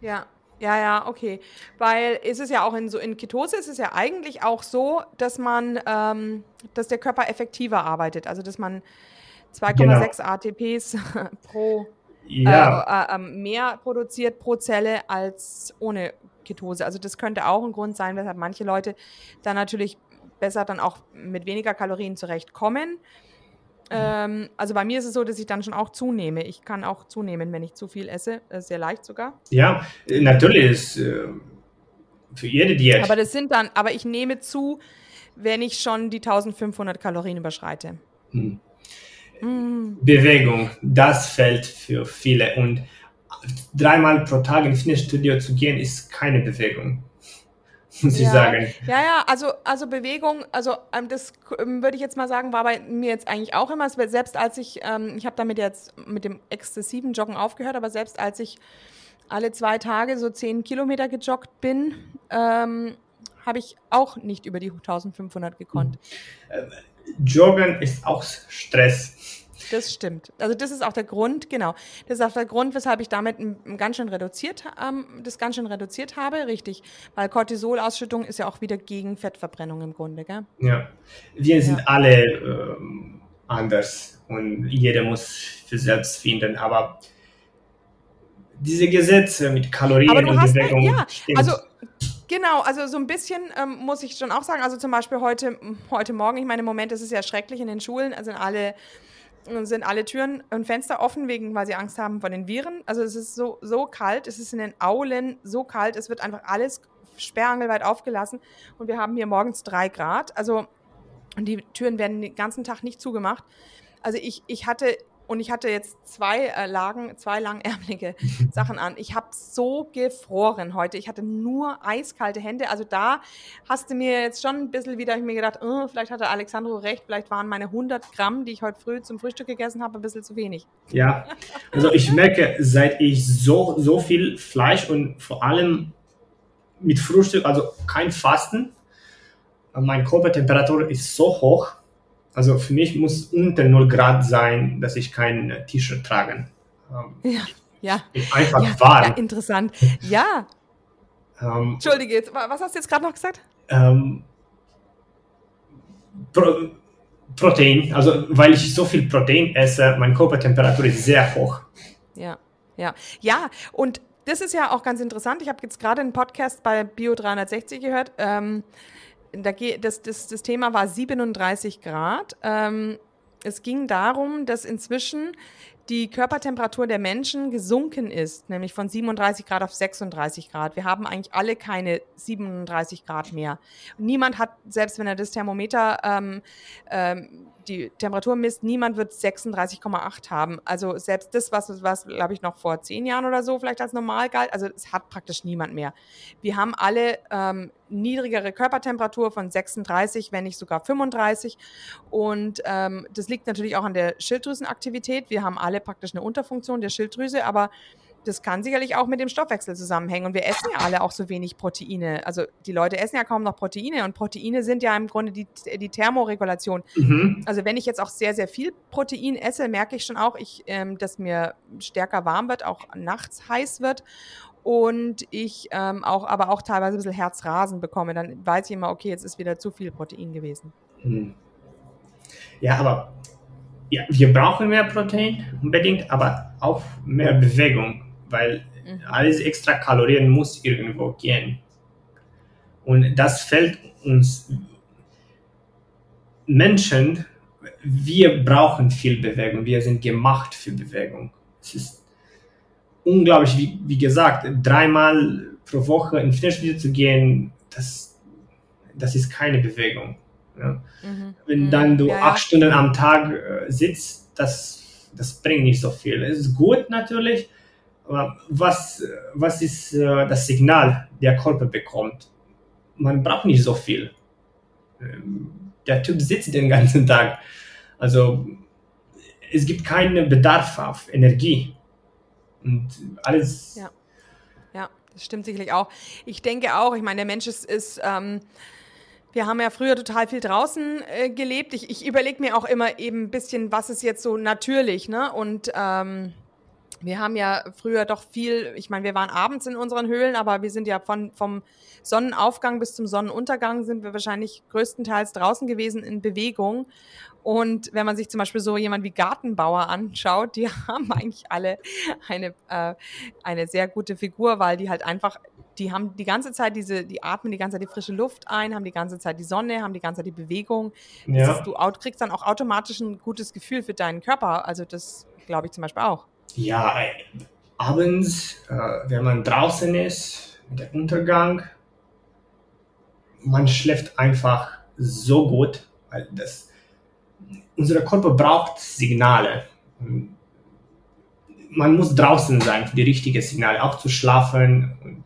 Ja, ja, ja, okay. Weil es ist ja auch in so in Ketose ist es ja eigentlich auch so, dass man, ähm, dass der Körper effektiver arbeitet. Also dass man 2,6 genau. ATPs (laughs) pro ja. äh, äh, ähm, mehr produziert pro Zelle als ohne Ketose. Also das könnte auch ein Grund sein, weshalb manche Leute dann natürlich besser dann auch mit weniger Kalorien zurechtkommen. Ähm, also bei mir ist es so, dass ich dann schon auch zunehme. Ich kann auch zunehmen, wenn ich zu viel esse. Sehr leicht sogar.
Ja, natürlich ist äh, für jede Diät.
Aber das sind dann, aber ich nehme zu, wenn ich schon die 1500 Kalorien überschreite. Hm.
Hm. Bewegung, das fällt für viele. Und dreimal pro Tag ins Fitnessstudio zu gehen, ist keine Bewegung (laughs) muss
ja.
ich sagen.
Ja, ja, also, also Bewegung, also ähm, das ähm, würde ich jetzt mal sagen, war bei mir jetzt eigentlich auch immer, selbst als ich, ähm, ich habe damit jetzt mit dem exzessiven Joggen aufgehört, aber selbst als ich alle zwei Tage so zehn Kilometer gejoggt bin, ähm, habe ich auch nicht über die 1500 gekonnt.
Joggen ist auch Stress.
Das stimmt. Also das ist auch der Grund, genau. Das ist auch der Grund, weshalb ich damit ganz schön reduziert, ähm, das ganz schön reduziert habe, richtig. Weil Cortisolausschüttung ist ja auch wieder gegen Fettverbrennung im Grunde, gell?
Ja. Wir sind ja. alle ähm, anders und jeder muss für selbst finden. Aber diese Gesetze mit Kalorien
und Bewegung. Ja, stimmt. also Genau, also so ein bisschen ähm, muss ich schon auch sagen, also zum Beispiel heute, heute Morgen, ich meine, im Moment ist es ja schrecklich in den Schulen, also alle sind alle Türen und Fenster offen, wegen, weil sie Angst haben vor den Viren. Also es ist so, so kalt, es ist in den Aulen so kalt, es wird einfach alles sperrangelweit aufgelassen und wir haben hier morgens drei Grad. Also die Türen werden den ganzen Tag nicht zugemacht. Also ich, ich hatte und ich hatte jetzt zwei äh, Lagen, zwei langärmelige (laughs) Sachen an. Ich habe so gefroren heute. Ich hatte nur eiskalte Hände. Also da hast du mir jetzt schon ein bisschen wieder, ich mir gedacht, oh, vielleicht hatte Alexandro recht, vielleicht waren meine 100 Gramm, die ich heute früh zum Frühstück gegessen habe, ein bisschen zu wenig.
Ja, also ich merke, seit ich so, so viel Fleisch und vor allem mit Frühstück, also kein Fasten, meine Körpertemperatur ist so hoch, also für mich muss unter 0 Grad sein, dass ich kein äh, T-Shirt trage.
Ähm, (laughs) ja, ja.
Einfach
ja,
warm.
Ja, interessant. Ja. (laughs) Ähm, Entschuldige, jetzt, was hast du jetzt gerade noch gesagt?
Ähm, Pro, Protein, also weil ich so viel Protein esse, meine Körpertemperatur ist sehr hoch.
Ja, ja. Ja, und das ist ja auch ganz interessant. Ich habe jetzt gerade einen Podcast bei Bio 360 gehört. Ähm, da das, das, das Thema war 37 Grad. Ähm, es ging darum, dass inzwischen die Körpertemperatur der Menschen gesunken ist, nämlich von 37 Grad auf 36 Grad. Wir haben eigentlich alle keine 37 Grad mehr. niemand hat, selbst wenn er das Thermometer ähm, ähm, die Temperatur misst, niemand wird 36,8 haben. Also selbst das, was, was glaube ich, noch vor zehn Jahren oder so vielleicht als normal galt, also es hat praktisch niemand mehr. Wir haben alle ähm, niedrigere Körpertemperatur von 36, wenn nicht sogar 35. Und ähm, das liegt natürlich auch an der Schilddrüsenaktivität. Wir haben alle praktisch eine Unterfunktion der Schilddrüse, aber das kann sicherlich auch mit dem Stoffwechsel zusammenhängen. Und wir essen ja alle auch so wenig Proteine. Also die Leute essen ja kaum noch Proteine und Proteine sind ja im Grunde die, die Thermoregulation. Mhm. Also wenn ich jetzt auch sehr, sehr viel Protein esse, merke ich schon auch, ich, ähm, dass mir stärker warm wird, auch nachts heiß wird. Und ich ähm, auch, aber auch teilweise ein bisschen Herzrasen bekomme. Dann weiß ich immer, okay, jetzt ist wieder zu viel Protein gewesen. Mhm.
Ja, aber ja, wir brauchen mehr Protein unbedingt, aber auch mehr Bewegung weil mhm. alles extra Kalorien muss irgendwo gehen. Und das fällt uns Menschen, wir brauchen viel Bewegung, wir sind gemacht für Bewegung. Es ist unglaublich, wie, wie gesagt, dreimal pro Woche in Fitnessstudio zu gehen, das, das ist keine Bewegung. Ja. Mhm. Wenn dann du ja, ja. acht Stunden am Tag äh, sitzt, das, das bringt nicht so viel. Es ist gut natürlich, was, was ist äh, das Signal, der Körper bekommt? Man braucht nicht so viel. Ähm, der Typ sitzt den ganzen Tag. Also es gibt keinen Bedarf auf Energie. Und alles.
Ja, ja das stimmt sicherlich auch. Ich denke auch, ich meine, der Mensch ist, ist ähm, wir haben ja früher total viel draußen äh, gelebt. Ich, ich überlege mir auch immer eben ein bisschen, was ist jetzt so natürlich, ne? Und ähm, wir haben ja früher doch viel, ich meine, wir waren abends in unseren Höhlen, aber wir sind ja von, vom Sonnenaufgang bis zum Sonnenuntergang sind wir wahrscheinlich größtenteils draußen gewesen in Bewegung. Und wenn man sich zum Beispiel so jemand wie Gartenbauer anschaut, die (laughs) haben eigentlich alle eine, äh, eine sehr gute Figur, weil die halt einfach, die haben die ganze Zeit diese, die atmen die ganze Zeit die frische Luft ein, haben die ganze Zeit die Sonne, haben die ganze Zeit die Bewegung. Ja. Ist, du kriegst dann auch automatisch ein gutes Gefühl für deinen Körper. Also das glaube ich zum Beispiel auch.
Ja, abends, äh, wenn man draußen ist, mit dem Untergang, man schläft einfach so gut, weil das, unser Körper braucht Signale. Man muss draußen sein für die richtigen Signale, auch zu schlafen.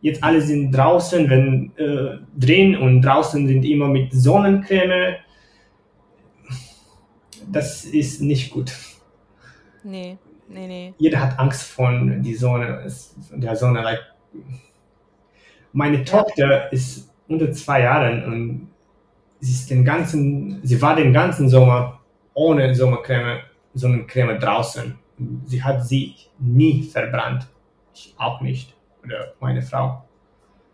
Jetzt alle sind draußen, wenn äh, drin und draußen sind immer mit Sonnencreme. Das ist nicht gut.
Nee. Nee, nee.
Jeder hat Angst von die Sonne, der Sonne. Like, meine Tochter ist unter zwei Jahren und sie ist den ganzen, sie war den ganzen Sommer ohne Sommercreme, Sonnencreme draußen. Sie hat sie nie verbrannt. Ich auch nicht. Oder meine Frau.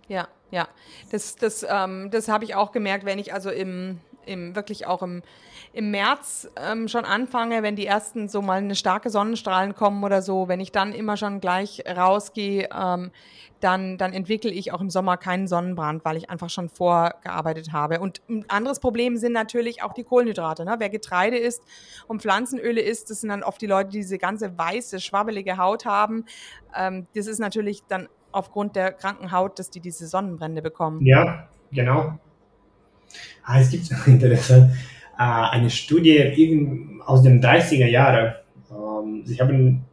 Ja, ja. Das, das, ähm, das habe ich auch gemerkt, wenn ich also im, im wirklich auch im, im März ähm, schon anfange, wenn die ersten so mal eine starke Sonnenstrahlen kommen oder so, wenn ich dann immer schon gleich rausgehe, ähm, dann, dann entwickle ich auch im Sommer keinen Sonnenbrand, weil ich einfach schon vorgearbeitet habe. Und ein anderes Problem sind natürlich auch die Kohlenhydrate. Ne? Wer Getreide isst und Pflanzenöle isst, das sind dann oft die Leute, die diese ganze weiße, schwabbelige Haut haben. Ähm, das ist natürlich dann aufgrund der kranken Haut, dass die diese Sonnenbrände bekommen.
Ja, genau. Ah, es gibt (laughs) interessant äh, eine Studie aus den 30er Jahren. Ähm, sie haben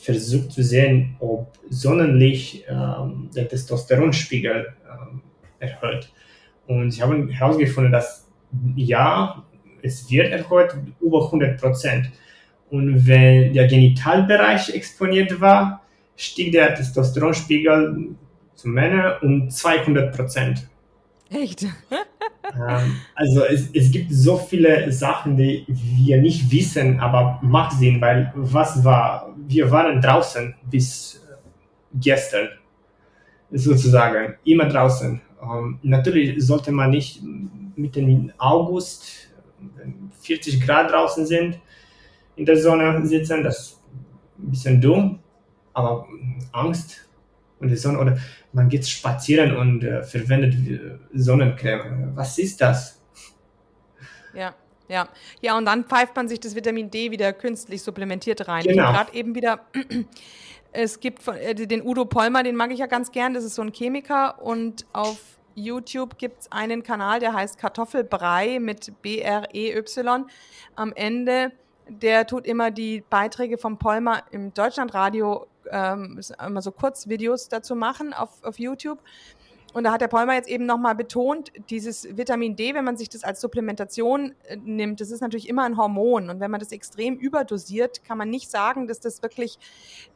versucht zu sehen, ob Sonnenlicht ähm, den Testosteronspiegel ähm, erhöht. Und sie haben herausgefunden, dass ja, es wird erhöht über 100 Prozent. Und wenn der Genitalbereich exponiert war, stieg der Testosteronspiegel zu Männern um 200 Prozent.
Echt?
Ähm, also es, es gibt so viele Sachen, die wir nicht wissen, aber macht Sinn, weil was war, wir waren draußen bis gestern, sozusagen, immer draußen. Ähm, natürlich sollte man nicht mitten im August, wenn 40 Grad draußen sind, in der Sonne sitzen, das ist ein bisschen dumm, aber Angst und die Sonne oder man geht spazieren und äh, verwendet äh, Sonnencreme. Was ist das?
Ja. Ja, ja, und dann pfeift man sich das Vitamin D wieder künstlich supplementiert rein. Genau. Gerade eben wieder, (clears throat) es gibt von, äh, den Udo Polmer, den mag ich ja ganz gern, das ist so ein Chemiker und auf YouTube gibt es einen Kanal, der heißt Kartoffelbrei mit B-R-E-Y am Ende. Der tut immer die Beiträge vom Polmer im Deutschlandradio ähm, immer so Kurzvideos dazu machen auf, auf YouTube. Und da hat der Polmer jetzt eben nochmal betont, dieses Vitamin D, wenn man sich das als Supplementation äh, nimmt, das ist natürlich immer ein Hormon. Und wenn man das extrem überdosiert, kann man nicht sagen, dass das wirklich,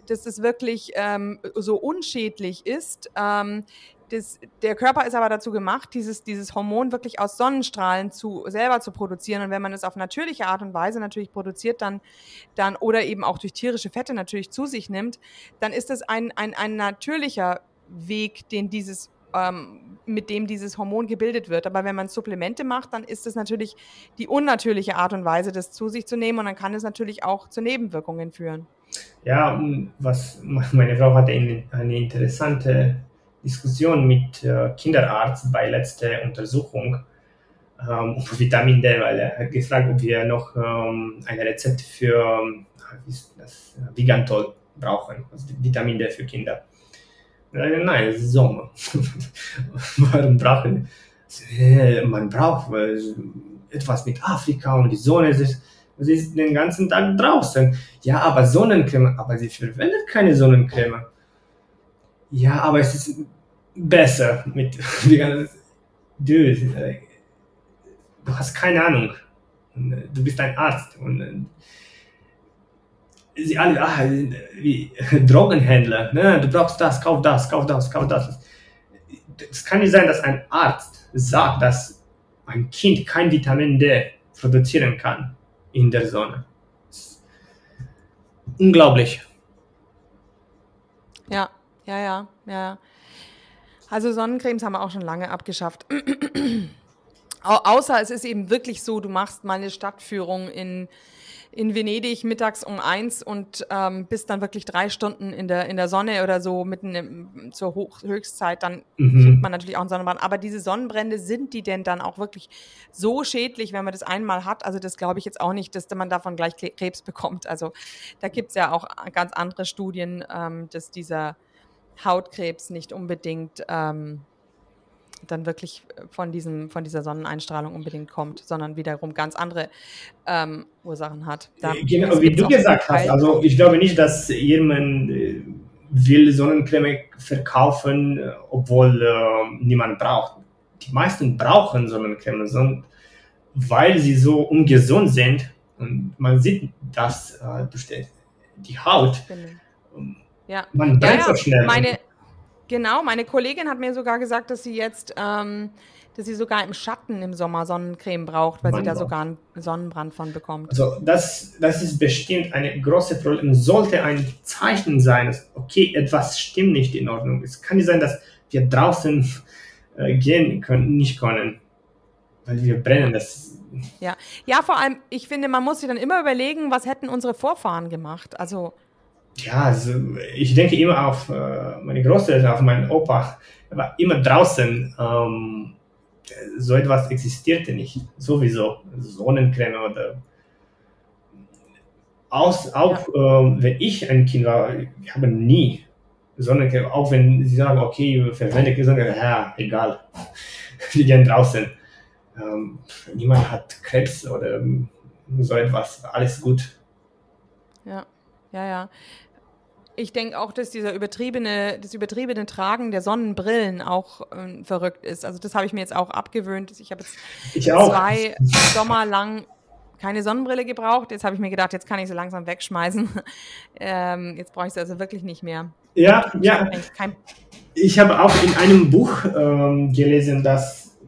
dass das wirklich ähm, so unschädlich ist. Ähm, das, der Körper ist aber dazu gemacht, dieses, dieses Hormon wirklich aus Sonnenstrahlen zu, selber zu produzieren. Und wenn man es auf natürliche Art und Weise natürlich produziert, dann, dann oder eben auch durch tierische Fette natürlich zu sich nimmt, dann ist es ein, ein, ein natürlicher Weg, den dieses ähm, mit dem dieses Hormon gebildet wird. Aber wenn man Supplemente macht, dann ist es natürlich die unnatürliche Art und Weise, das zu sich zu nehmen und dann kann es natürlich auch zu Nebenwirkungen führen.
Ja, was (laughs) meine Frau hatte eine interessante Diskussion mit äh, Kinderarzt bei letzter Untersuchung ähm, (laughs) über Vitamin D, weil er hat gefragt, ob wir noch ähm, ein Rezept für ähm, das, Vigantol brauchen, also Vitamin D für Kinder. Nein, es ist Sommer. (laughs) Warum brauchen wir? Man braucht äh, etwas mit Afrika und die Sonne ist, sie ist den ganzen Tag draußen. Ja, aber Sonnencreme, aber sie verwendet keine Sonnencreme. Ja, aber es ist besser mit. (laughs) Dude, äh, du hast keine Ahnung. Äh, du bist ein Arzt. Und äh, sie alle, ah, wie (laughs) Drogenhändler, ne? du brauchst das, kauf das, kauf das, kauf das. Es kann nicht sein, dass ein Arzt sagt, dass ein Kind kein Vitamin D produzieren kann in der Sonne. Unglaublich.
Ja, ja, ja, ja. Also Sonnencremes haben wir auch schon lange abgeschafft. (clears throat) Außer es ist eben wirklich so, du machst mal eine Stadtführung in, in Venedig mittags um eins und ähm, bist dann wirklich drei Stunden in der, in der Sonne oder so mitten im, zur Hoch Höchstzeit, dann mhm. kriegt man natürlich auch einen Sonnenbrand. Aber diese Sonnenbrände, sind die denn dann auch wirklich so schädlich, wenn man das einmal hat? Also das glaube ich jetzt auch nicht, dass man davon gleich Krebs bekommt. Also da gibt es ja auch ganz andere Studien, ähm, dass dieser Hautkrebs nicht unbedingt ähm, dann wirklich von, diesem, von dieser Sonneneinstrahlung unbedingt kommt, sondern wiederum ganz andere ähm, Ursachen hat.
Da, genau, wie du gesagt hast, also ich glaube nicht, dass jemand äh, will Sonnencreme verkaufen, äh, obwohl äh, niemand braucht. Die meisten brauchen Sonnencreme, weil sie so ungesund sind und man sieht das äh, durch die, die Haut.
Genau ja.
Man brennt so schnell.
Meine, Genau, meine Kollegin hat mir sogar gesagt, dass sie jetzt, ähm, dass sie sogar im Schatten im Sommer Sonnencreme braucht, weil sie da sogar einen Sonnenbrand von bekommt.
Also das, das ist bestimmt eine große Problem. Sollte ein Zeichen sein, dass okay, etwas stimmt nicht in Ordnung. Es kann nicht sein, dass wir draußen äh, gehen können, nicht können, weil wir brennen. Das
ja. ja, vor allem, ich finde, man muss sich dann immer überlegen, was hätten unsere Vorfahren gemacht. Also
ja, also ich denke immer auf äh, meine Großeltern, auf meinen Opa. Er war immer draußen. Ähm, so etwas existierte nicht. Sowieso. Sonnencreme oder. Aus, auch ja. äh, wenn ich ein Kind war, ich habe nie Sonnencreme, auch wenn sie sagen, okay, verwende Sonnencreme, ja, egal. (laughs) Wir gehen draußen. Ähm, niemand hat Krebs oder so etwas. Alles gut.
Ja, ja, ja ich denke auch, dass dieser übertriebene, das übertriebene Tragen der Sonnenbrillen auch ähm, verrückt ist. Also das habe ich mir jetzt auch abgewöhnt. Ich habe jetzt
ich
zwei Sommer lang keine Sonnenbrille gebraucht. Jetzt habe ich mir gedacht, jetzt kann ich sie langsam wegschmeißen. (laughs) ähm, jetzt brauche ich sie also wirklich nicht mehr.
Ja, ich ja. Hab ich habe auch in einem Buch ähm, gelesen, dass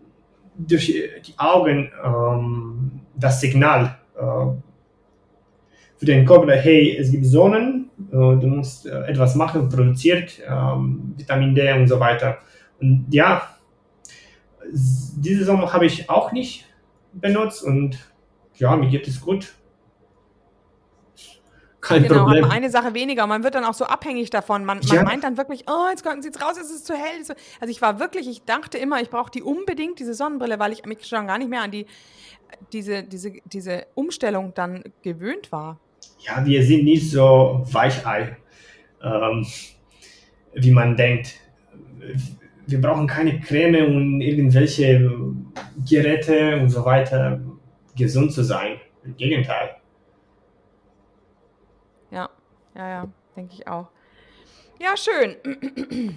durch die Augen ähm, das Signal äh, für den Kopf, hey, es gibt Sonnen, äh, du musst äh, etwas machen, produziert ähm, Vitamin D und so weiter. Und ja, diese Sommer habe ich auch nicht benutzt und ja, mir geht es gut.
Kein genau, Problem. eine Sache weniger. Man wird dann auch so abhängig davon. Man, man ja. meint dann wirklich, oh, jetzt sieht es raus, es ist zu hell. Also ich war wirklich, ich dachte immer, ich brauche die unbedingt, diese Sonnenbrille, weil ich mich schon gar nicht mehr an die, diese, diese, diese Umstellung dann gewöhnt war
ja, wir sind nicht so Weichei, ähm, wie man denkt. Wir brauchen keine Creme und irgendwelche Geräte und so weiter, gesund zu sein. Im Gegenteil.
Ja, ja, ja, denke ich auch. Ja, schön.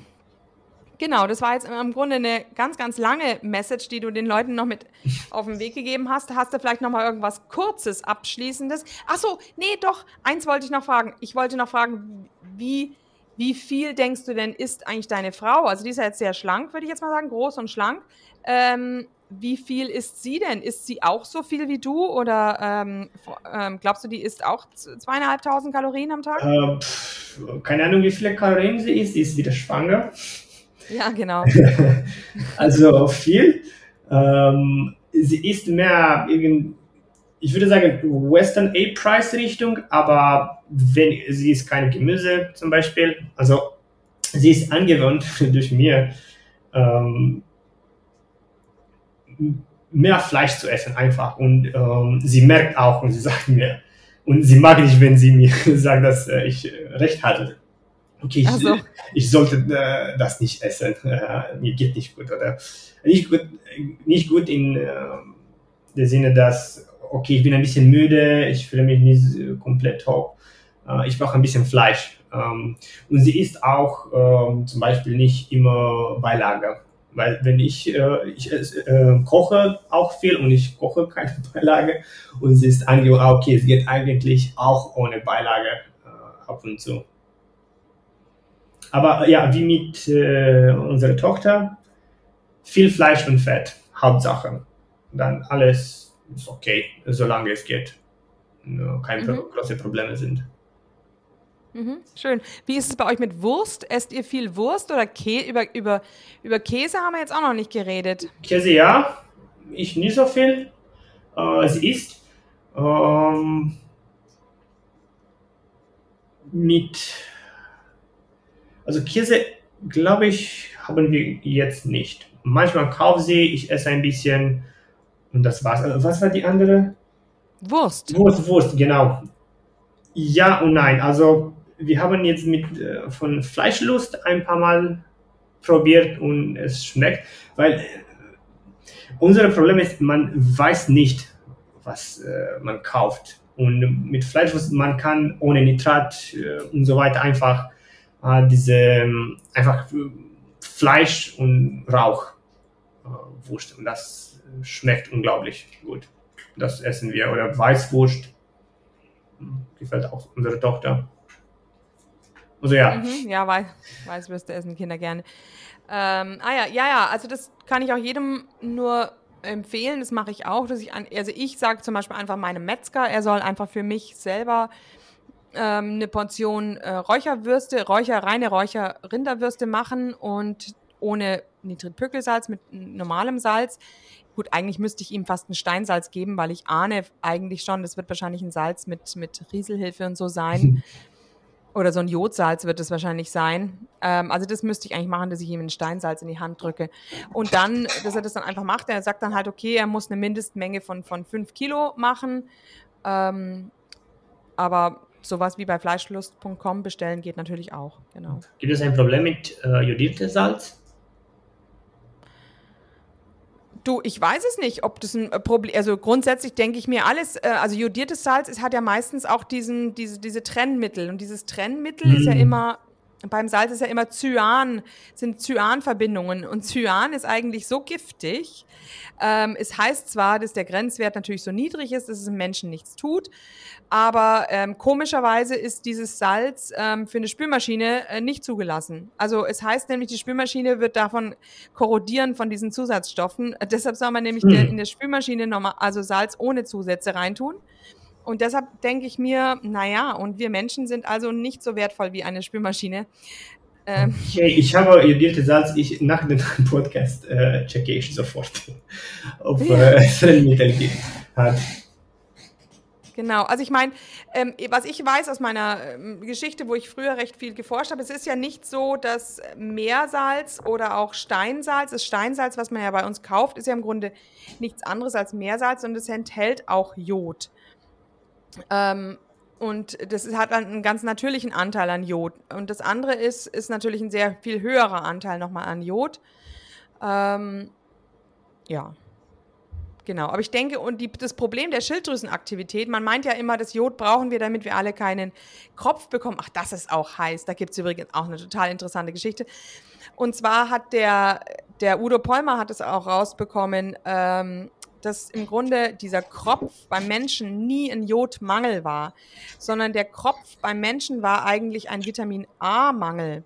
Genau, das war jetzt im Grunde eine ganz, ganz lange Message, die du den Leuten noch mit (laughs) auf den Weg gegeben hast. Hast du vielleicht noch mal irgendwas Kurzes, Abschließendes? Ach so, nee, doch, eins wollte ich noch fragen. Ich wollte noch fragen, wie, wie viel denkst du denn ist eigentlich deine Frau? Also die ist ja jetzt sehr schlank, würde ich jetzt mal sagen, groß und schlank. Ähm, wie viel isst sie denn? Ist sie auch so viel wie du oder ähm, ähm, glaubst du, die isst auch zweieinhalbtausend Kalorien am Tag?
Äh, pff, keine Ahnung, wie viele Kalorien sie isst. Sie ist wieder schwanger.
Ja, genau. (laughs)
also viel. Ähm, sie ist mehr, ich würde sagen, Western A-Price-Richtung, aber wenn, sie ist kein Gemüse zum Beispiel. Also sie ist angewöhnt (laughs) durch mir, ähm, mehr Fleisch zu essen einfach. Und ähm, sie merkt auch und sie sagt mir, und sie mag nicht, wenn sie mir (laughs) sagt, dass äh, ich recht hatte okay, ich, so. ich sollte äh, das nicht essen, (laughs) äh, mir geht nicht gut oder nicht gut, nicht gut in äh, der Sinne, dass okay, ich bin ein bisschen müde, ich fühle mich nicht komplett hoch, äh, ich brauche ein bisschen Fleisch ähm, und sie isst auch ähm, zum Beispiel nicht immer Beilage. Weil wenn ich, äh, ich äh, koche auch viel und ich koche (laughs) keine Beilage und sie ist angehört, ah, okay, es geht eigentlich auch ohne Beilage ab und zu. Aber ja, wie mit äh, unserer Tochter, viel Fleisch und Fett, Hauptsache. Dann alles ist okay, solange es geht. Keine mhm. große Probleme sind.
Mhm, schön. Wie ist es bei euch mit Wurst? Esst ihr viel Wurst oder Kä über, über, über Käse haben wir jetzt auch noch nicht geredet.
Käse ja, ich nicht so viel. Äh, sie isst. Ähm, mit also Käse, glaube ich, haben wir jetzt nicht. Manchmal kaufe sie, ich esse ein bisschen und das war's. Äh, was war die andere?
Wurst.
Wurst, Wurst, genau. Ja und nein. Also wir haben jetzt mit äh, von Fleischlust ein paar Mal probiert und es schmeckt, weil äh, unser Problem ist, man weiß nicht, was äh, man kauft. Und mit Fleischwurst, man kann ohne Nitrat äh, und so weiter einfach äh, diese ähm, einfach Fleisch und Rauch äh, Wurst und das schmeckt unglaublich gut. Das essen wir oder Weißwurst hm, gefällt auch unserer Tochter.
Also ja. Mhm, ja, Weiß, Weißwürste essen Kinder gerne. Ähm, ah ja, ja, ja, also das kann ich auch jedem nur empfehlen, das mache ich auch, dass ich, an, also ich sage zum Beispiel einfach meinem Metzger, er soll einfach für mich selber ähm, eine Portion äh, Räucherwürste, Räucher, reine Räucher-Rinderwürste machen und ohne Nitritpökelsalz, mit normalem Salz. Gut, eigentlich müsste ich ihm fast ein Steinsalz geben, weil ich ahne eigentlich schon, das wird wahrscheinlich ein Salz mit, mit Rieselhilfe und so sein. (laughs) Oder so ein Jodsalz wird es wahrscheinlich sein. Ähm, also das müsste ich eigentlich machen, dass ich ihm ein Steinsalz in die Hand drücke. Und dann, dass er das dann einfach macht. Er sagt dann halt, okay, er muss eine Mindestmenge von, von fünf Kilo machen. Ähm, aber sowas wie bei fleischlust.com bestellen geht natürlich auch. Genau.
Gibt es ein Problem mit äh, Salz?
Du, ich weiß es nicht, ob das ein äh, Problem, also grundsätzlich denke ich mir alles, äh, also jodiertes Salz ist, hat ja meistens auch diesen, diese, diese Trennmittel und dieses Trennmittel mhm. ist ja mhm. immer, beim Salz ist ja immer Cyan, sind Cyanverbindungen und Cyan ist eigentlich so giftig. Ähm, es heißt zwar, dass der Grenzwert natürlich so niedrig ist, dass es im Menschen nichts tut, aber ähm, komischerweise ist dieses Salz ähm, für eine Spülmaschine äh, nicht zugelassen. Also es heißt nämlich, die Spülmaschine wird davon korrodieren von diesen Zusatzstoffen. Äh, deshalb soll man nämlich hm. in der Spülmaschine nochmal, also Salz ohne Zusätze reintun. Und deshalb denke ich mir, naja, und wir Menschen sind also nicht so wertvoll wie eine Spülmaschine.
Ähm, okay, ich habe jodierte Salz, ich, nach dem (laughs) Podcast äh, checke ich sofort, (laughs) ob es äh, Mittel gibt. Hat.
Genau, also ich meine, ähm, was ich weiß aus meiner ähm, Geschichte, wo ich früher recht viel geforscht habe, es ist ja nicht so, dass Meersalz oder auch Steinsalz, das Steinsalz, was man ja bei uns kauft, ist ja im Grunde nichts anderes als Meersalz und es enthält auch Jod. Ähm, und das hat einen ganz natürlichen Anteil an Jod. Und das andere ist, ist natürlich ein sehr viel höherer Anteil nochmal an Jod. Ähm, ja. Genau, aber ich denke, und die, das Problem der Schilddrüsenaktivität, man meint ja immer, das Jod brauchen wir, damit wir alle keinen Kropf bekommen. Ach, das ist auch heiß. Da gibt es übrigens auch eine total interessante Geschichte. Und zwar hat der, der Udo Polmer hat es auch rausbekommen, ähm, dass im Grunde dieser Kropf beim Menschen nie ein Jodmangel war, sondern der Kropf beim Menschen war eigentlich ein Vitamin A-Mangel.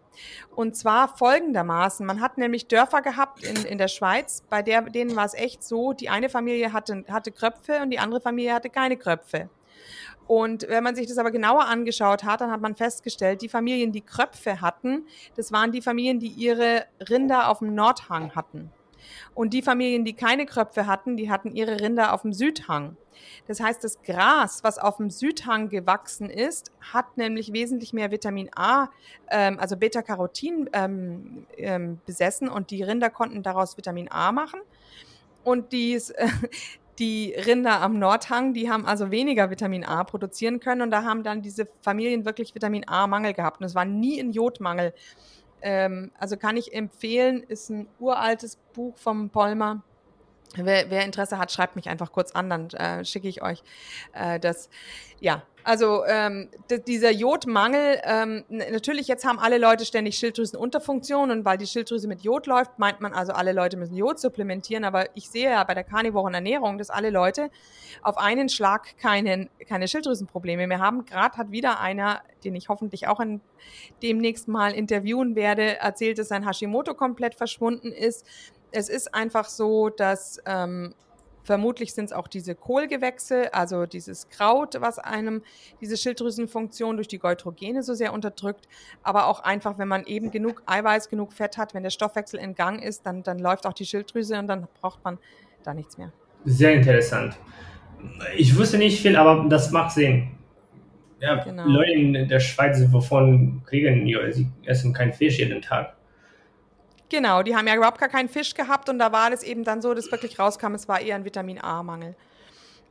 Und zwar folgendermaßen. Man hat nämlich Dörfer gehabt in, in der Schweiz, bei der, denen war es echt so, die eine Familie hatte, hatte Kröpfe und die andere Familie hatte keine Kröpfe. Und wenn man sich das aber genauer angeschaut hat, dann hat man festgestellt, die Familien, die Kröpfe hatten, das waren die Familien, die ihre Rinder auf dem Nordhang hatten. Und die Familien, die keine Kröpfe hatten, die hatten ihre Rinder auf dem Südhang. Das heißt, das Gras, was auf dem Südhang gewachsen ist, hat nämlich wesentlich mehr Vitamin A, ähm, also Beta-Carotin ähm, ähm, besessen und die Rinder konnten daraus Vitamin A machen. Und dies, äh, (laughs) die Rinder am Nordhang, die haben also weniger Vitamin A produzieren können und da haben dann diese Familien wirklich Vitamin A-Mangel gehabt. Und es war nie ein Jodmangel. Ähm, also kann ich empfehlen, ist ein uraltes Buch vom Polmer. Wer, wer Interesse hat, schreibt mich einfach kurz an, dann äh, schicke ich euch äh, das. Ja, also ähm, dieser Jodmangel, ähm, natürlich jetzt haben alle Leute ständig Schilddrüsenunterfunktion und weil die Schilddrüse mit Jod läuft, meint man also, alle Leute müssen Jod supplementieren, aber ich sehe ja bei der karnivoren Ernährung, dass alle Leute auf einen Schlag keinen, keine Schilddrüsenprobleme mehr haben. Gerade hat wieder einer, den ich hoffentlich auch in, demnächst mal interviewen werde, erzählt, dass sein Hashimoto komplett verschwunden ist. Es ist einfach so, dass ähm, Vermutlich sind es auch diese Kohlgewächse, also dieses Kraut, was einem diese Schilddrüsenfunktion durch die Goitrogene so sehr unterdrückt. Aber auch einfach, wenn man eben genug Eiweiß, genug Fett hat, wenn der Stoffwechsel in Gang ist, dann, dann läuft auch die Schilddrüse und dann braucht man da nichts mehr.
Sehr interessant. Ich wusste nicht viel, aber das macht Sinn. Ja, genau. Leute in der Schweiz, wovon kriegen, sie essen kein Fisch jeden Tag.
Genau, die haben ja überhaupt gar keinen Fisch gehabt und da war das eben dann so, dass wirklich rauskam, es war eher ein Vitamin A-Mangel.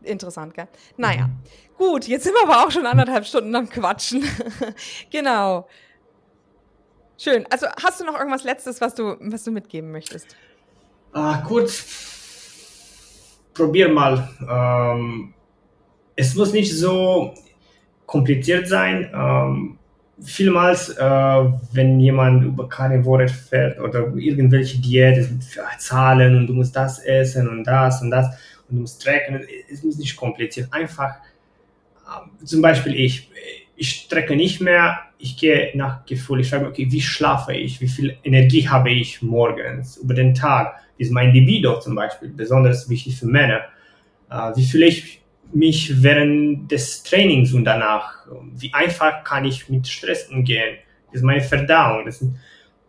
Interessant, gell? Naja, mhm. gut, jetzt sind wir aber auch schon anderthalb Stunden am Quatschen. (laughs) genau. Schön. Also hast du noch irgendwas Letztes, was du, was du mitgeben möchtest?
Ah, kurz, probier mal. Ähm, es muss nicht so kompliziert sein. Ähm, vielmals, äh, wenn jemand über Carnivore fährt oder irgendwelche Diät, Zahlen und du musst das essen und das und das und du musst tracken, es ist nicht kompliziert. Einfach, äh, zum Beispiel ich, ich strecke nicht mehr, ich gehe nach Gefühl, ich mich, okay, wie schlafe ich, wie viel Energie habe ich morgens über den Tag, ist mein Libido zum Beispiel, besonders wichtig für Männer, äh, wie fühle ich mich während des Trainings und danach, wie einfach kann ich mit Stress umgehen, ist meine Verdauung, das sind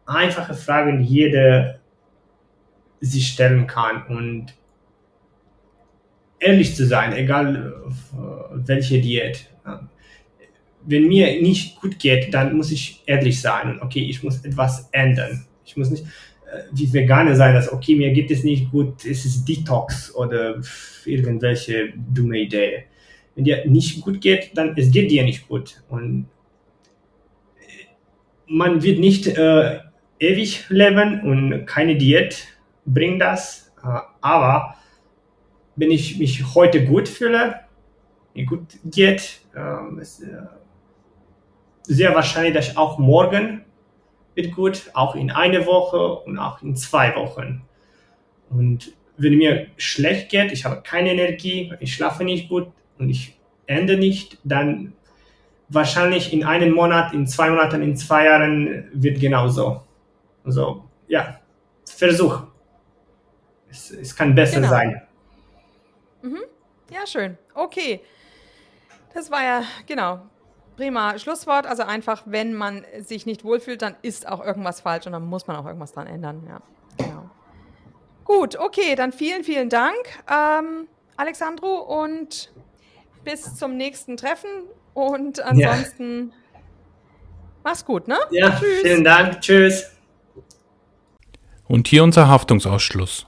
einfache Fragen, die jeder sich stellen kann und ehrlich zu sein, egal äh, welche Diät. Wenn mir nicht gut geht, dann muss ich ehrlich sein okay, ich muss etwas ändern. Ich muss nicht wie Veganer sein, dass okay, mir geht es nicht gut, es ist Detox oder irgendwelche dumme Idee. Wenn dir nicht gut geht, dann es geht dir nicht gut und man wird nicht äh, ewig leben und keine Diät bringt das, äh, aber wenn ich mich heute gut fühle, mir gut geht, ähm, ist äh, sehr wahrscheinlich, dass ich auch morgen wird gut, auch in einer Woche und auch in zwei Wochen. Und wenn mir schlecht geht, ich habe keine Energie, ich schlafe nicht gut und ich ende nicht, dann wahrscheinlich in einem Monat, in zwei Monaten, in zwei Jahren wird genauso. Also ja, Versuch. Es, es kann besser genau. sein.
Mhm. Ja, schön. Okay. Das war ja, genau, prima Schlusswort. Also einfach, wenn man sich nicht wohlfühlt, dann ist auch irgendwas falsch und dann muss man auch irgendwas dran ändern. Ja, genau. Gut, okay, dann vielen, vielen Dank, ähm, Alexandro, und bis zum nächsten Treffen. Und ansonsten ja. mach's gut, ne?
Ja, Tschüss. vielen Dank. Tschüss.
Und hier unser Haftungsausschluss.